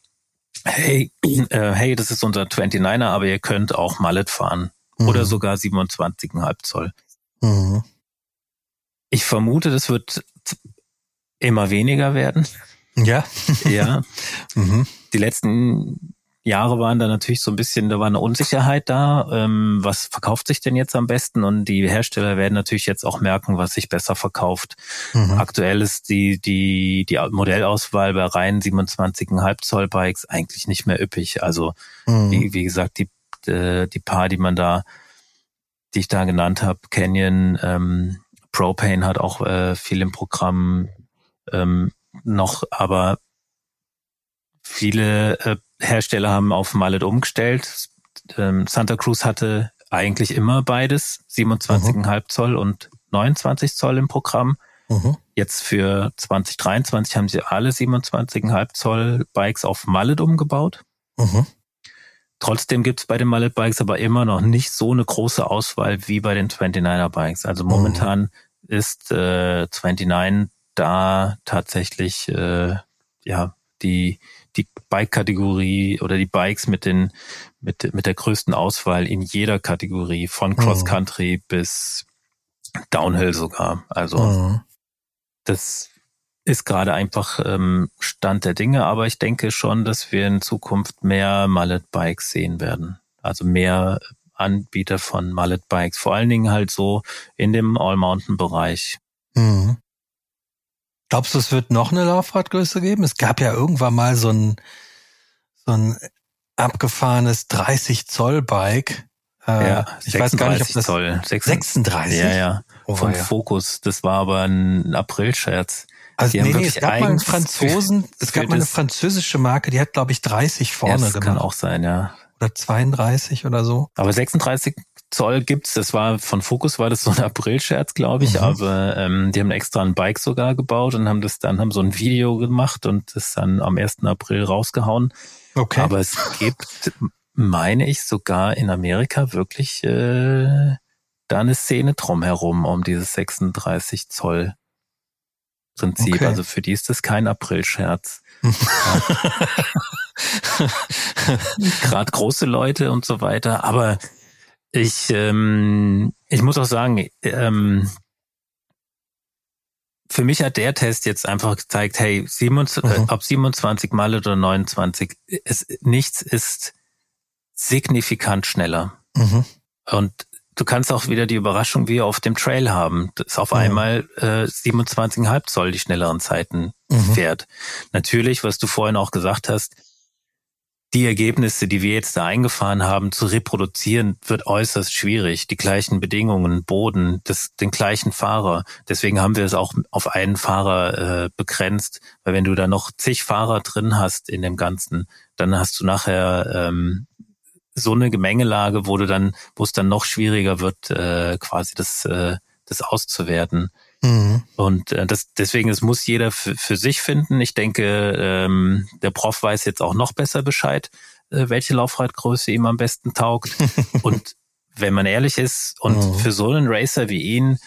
hey, äh, hey, das ist unser 29er, aber ihr könnt auch Mallet fahren. Mhm. Oder sogar 27,5 Zoll. Mhm. Ich vermute, das wird immer weniger werden. Ja. ja. mhm. Die letzten Jahre waren da natürlich so ein bisschen, da war eine Unsicherheit da. Ähm, was verkauft sich denn jetzt am besten? Und die Hersteller werden natürlich jetzt auch merken, was sich besser verkauft. Mhm. Aktuell ist die, die, die Modellauswahl bei reinen 27,5 Zoll Bikes eigentlich nicht mehr üppig. Also, mhm. wie, wie gesagt, die, äh, die paar, die man da, die ich da genannt habe, Canyon, ähm, Propane hat auch äh, viel im Programm ähm, noch, aber viele äh, Hersteller haben auf Mallet umgestellt. Ähm, Santa Cruz hatte eigentlich immer beides, 27,5 mhm. Zoll und 29 Zoll im Programm. Mhm. Jetzt für 2023 haben sie alle 27,5 Zoll Bikes auf Mallet umgebaut. Mhm. Trotzdem gibt es bei den Mallet Bikes aber immer noch nicht so eine große Auswahl wie bei den 29er Bikes. Also momentan mhm. ist äh, 29 da tatsächlich äh, ja die die Bike-Kategorie oder die Bikes mit den mit mit der größten Auswahl in jeder Kategorie von Cross Country mhm. bis Downhill sogar. Also mhm. das ist gerade einfach ähm, Stand der Dinge, aber ich denke schon, dass wir in Zukunft mehr Mallet Bikes sehen werden. Also mehr Anbieter von Mallet Bikes, vor allen Dingen halt so in dem All-Mountain-Bereich. Mhm. Glaubst du, es wird noch eine Laufradgröße geben? Es gab ja irgendwann mal so ein, so ein abgefahrenes 30 Zoll Bike. Äh, ja, ich weiß gar nicht, ob das Zoll. 36. Ja, ja. Oh, Von ja. Focus. Das war aber ein April-Scherz. Also nee, nee, es gab mal einen Franzosen, es gab mal eine französische Marke, die hat, glaube ich, 30 vorne ja, das gemacht. kann auch sein, ja. Oder 32 oder so. Aber 36 Zoll gibt's. Das war von Focus war das so ein April-Scherz, glaube ich. Mhm. Aber ähm, die haben extra ein Bike sogar gebaut und haben das dann haben so ein Video gemacht und das dann am 1. April rausgehauen. Okay. Aber es gibt, meine ich, sogar in Amerika wirklich äh, da eine Szene drumherum um dieses 36 Zoll Prinzip. Okay. Also für die ist das kein April-Scherz. Gerade große Leute und so weiter. Aber ich, ähm, ich muss auch sagen, ähm, für mich hat der Test jetzt einfach gezeigt, hey, 27, mhm. ob 27 Mal oder 29, es, nichts ist signifikant schneller. Mhm. Und du kannst auch wieder die Überraschung wie auf dem Trail haben, dass auf mhm. einmal äh, 27,5 Zoll die schnelleren Zeiten mhm. fährt. Natürlich, was du vorhin auch gesagt hast, die Ergebnisse, die wir jetzt da eingefahren haben, zu reproduzieren, wird äußerst schwierig. Die gleichen Bedingungen, Boden, das, den gleichen Fahrer. Deswegen haben wir es auch auf einen Fahrer äh, begrenzt, weil wenn du da noch zig Fahrer drin hast in dem Ganzen, dann hast du nachher ähm, so eine Gemengelage, wo du dann, wo es dann noch schwieriger wird, äh, quasi das, äh, das auszuwerten. Mhm. Und äh, das, deswegen, es muss jeder für, sich finden. Ich denke, ähm, der Prof weiß jetzt auch noch besser Bescheid, äh, welche Laufradgröße ihm am besten taugt. und wenn man ehrlich ist, und mhm. für so einen Racer wie ihn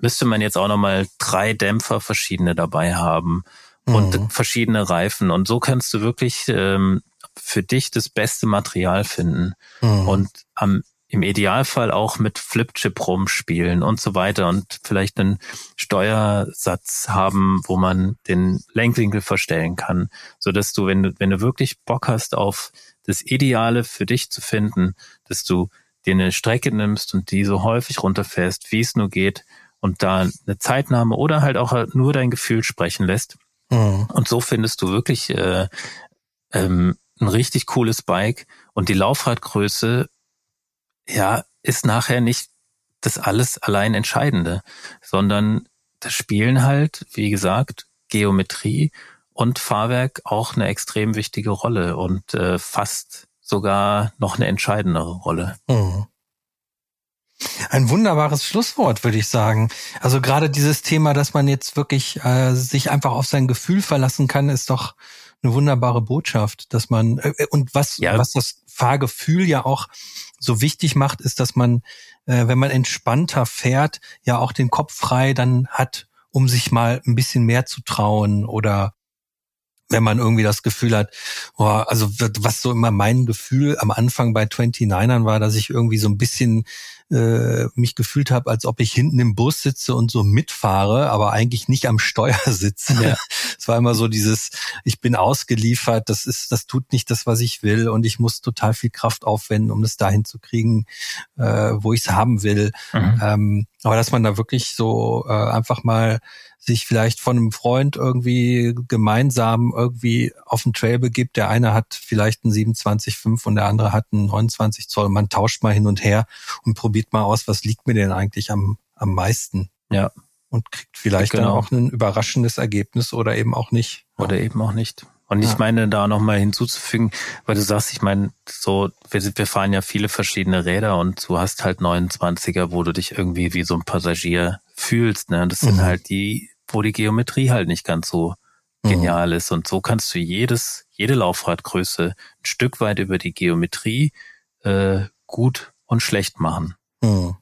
müsste man jetzt auch nochmal drei Dämpfer verschiedene dabei haben und mhm. verschiedene Reifen. Und so kannst du wirklich ähm, für dich das beste Material finden. Mhm. Und am im Idealfall auch mit Flipchip rumspielen und so weiter und vielleicht einen Steuersatz haben, wo man den Lenkwinkel verstellen kann, so dass du, wenn du, wenn du wirklich Bock hast auf das Ideale für dich zu finden, dass du dir eine Strecke nimmst und die so häufig runterfährst, wie es nur geht und da eine Zeitnahme oder halt auch nur dein Gefühl sprechen lässt. Mhm. Und so findest du wirklich äh, ähm, ein richtig cooles Bike und die Laufradgröße, ja, ist nachher nicht das alles allein Entscheidende, sondern da spielen halt, wie gesagt, Geometrie und Fahrwerk auch eine extrem wichtige Rolle und äh, fast sogar noch eine entscheidendere Rolle. Mhm. Ein wunderbares Schlusswort, würde ich sagen. Also gerade dieses Thema, dass man jetzt wirklich äh, sich einfach auf sein Gefühl verlassen kann, ist doch eine wunderbare Botschaft, dass man äh, und was ja. was das Fahrgefühl ja auch so wichtig macht, ist, dass man, äh, wenn man entspannter fährt, ja auch den Kopf frei dann hat, um sich mal ein bisschen mehr zu trauen oder wenn man irgendwie das Gefühl hat, oh, also was so immer mein Gefühl am Anfang bei 29ern war, dass ich irgendwie so ein bisschen äh, mich gefühlt habe, als ob ich hinten im Bus sitze und so mitfahre, aber eigentlich nicht am Steuer sitze. Ja. Es war immer so dieses, ich bin ausgeliefert, das ist, das tut nicht das, was ich will und ich muss total viel Kraft aufwenden, um es dahin zu kriegen, äh, wo ich es haben will. Mhm. Ähm, aber dass man da wirklich so äh, einfach mal sich vielleicht von einem Freund irgendwie gemeinsam irgendwie auf den Trail begibt. Der eine hat vielleicht einen 27,5 und der andere hat einen 29 Zoll. Man tauscht mal hin und her und probiert mal aus, was liegt mir denn eigentlich am, am meisten. Ja. Und kriegt vielleicht genau. dann auch ein überraschendes Ergebnis oder eben auch nicht. Oder ja. eben auch nicht. Und ich meine, da nochmal hinzuzufügen, weil du sagst, ich meine, so, wir, wir fahren ja viele verschiedene Räder und du hast halt 29er, wo du dich irgendwie wie so ein Passagier fühlst, ne? Das sind mhm. halt die, wo die Geometrie halt nicht ganz so mhm. genial mhm. ist. Und so kannst du jedes, jede Laufradgröße ein Stück weit über die Geometrie äh, gut und schlecht machen. Mhm.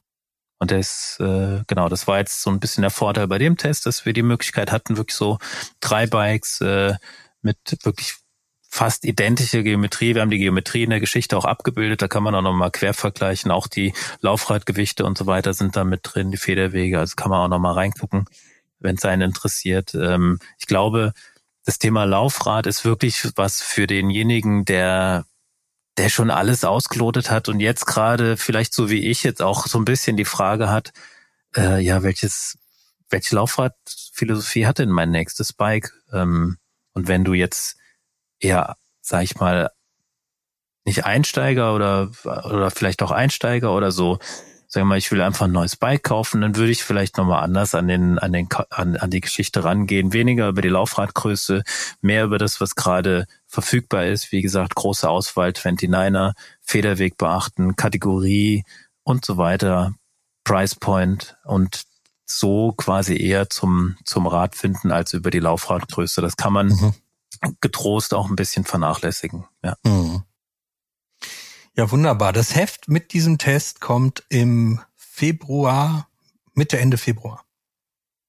Und das, äh, genau, das war jetzt so ein bisschen der Vorteil bei dem Test, dass wir die Möglichkeit hatten, wirklich so drei Bikes äh, mit wirklich fast identische Geometrie. Wir haben die Geometrie in der Geschichte auch abgebildet. Da kann man auch nochmal quer vergleichen. Auch die Laufradgewichte und so weiter sind da mit drin, die Federwege. Also kann man auch nochmal reingucken, wenn es einen interessiert. Ähm, ich glaube, das Thema Laufrad ist wirklich was für denjenigen, der der schon alles ausgelotet hat und jetzt gerade vielleicht so wie ich jetzt auch so ein bisschen die Frage hat, äh, ja, welches, welche Laufradphilosophie hat denn mein nächstes Bike? Ähm, und wenn du jetzt eher, sag ich mal, nicht Einsteiger oder, oder vielleicht auch Einsteiger oder so, sag mal, ich will einfach ein neues Bike kaufen, dann würde ich vielleicht nochmal anders an den, an den, an, an die Geschichte rangehen. Weniger über die Laufradgröße, mehr über das, was gerade verfügbar ist. Wie gesagt, große Auswahl, 29er, Federweg beachten, Kategorie und so weiter, Price Point und so quasi eher zum, zum Rad finden als über die Laufradgröße. Das kann man mhm. Getrost auch ein bisschen vernachlässigen. Ja. Mhm. Ja, wunderbar. Das Heft mit diesem Test kommt im Februar, Mitte, Ende Februar.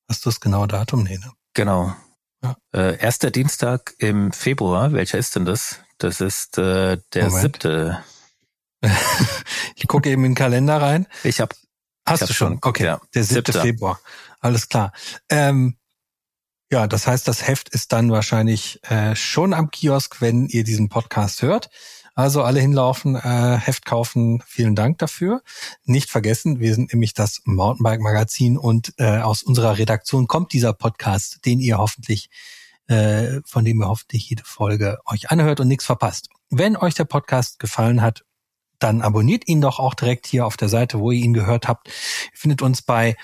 Hast du das genaue Datum? Nee, ne? Genau. Ja. Äh, erster Dienstag im Februar. Welcher ist denn das? Das ist äh, der Moment. siebte. ich gucke eben in den Kalender rein. Ich habe Hast du schon? Okay, ja. der 7. Februar. Alles klar. Ähm, ja, das heißt, das Heft ist dann wahrscheinlich äh, schon am Kiosk, wenn ihr diesen Podcast hört. Also alle hinlaufen, äh, Heft kaufen. Vielen Dank dafür. Nicht vergessen, wir sind nämlich das Mountainbike Magazin und äh, aus unserer Redaktion kommt dieser Podcast, den ihr hoffentlich, äh, von dem ihr hoffentlich jede Folge euch anhört und nichts verpasst. Wenn euch der Podcast gefallen hat, dann abonniert ihn doch auch direkt hier auf der Seite, wo ihr ihn gehört habt. Ihr findet uns bei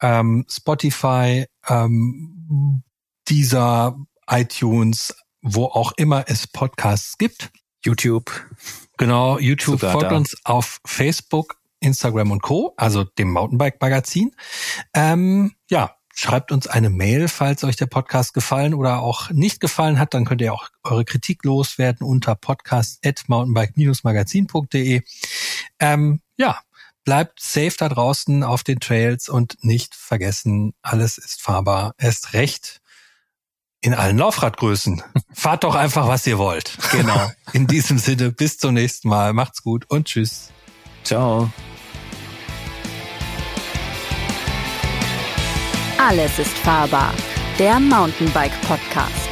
ähm, Spotify, ähm, dieser iTunes, wo auch immer es Podcasts gibt. YouTube. Genau, YouTube Sogar folgt da. uns auf Facebook, Instagram und Co., also dem Mountainbike Magazin. Ähm, ja, Schreibt uns eine Mail, falls euch der Podcast gefallen oder auch nicht gefallen hat. Dann könnt ihr auch eure Kritik loswerden unter podcast.mountainbike-magazin.de. Ähm, ja, bleibt safe da draußen auf den Trails und nicht vergessen, alles ist fahrbar. Erst recht in allen Laufradgrößen. Fahrt doch einfach, was ihr wollt. Genau. In diesem Sinne, bis zum nächsten Mal. Macht's gut und tschüss. Ciao. Alles ist fahrbar. Der Mountainbike Podcast.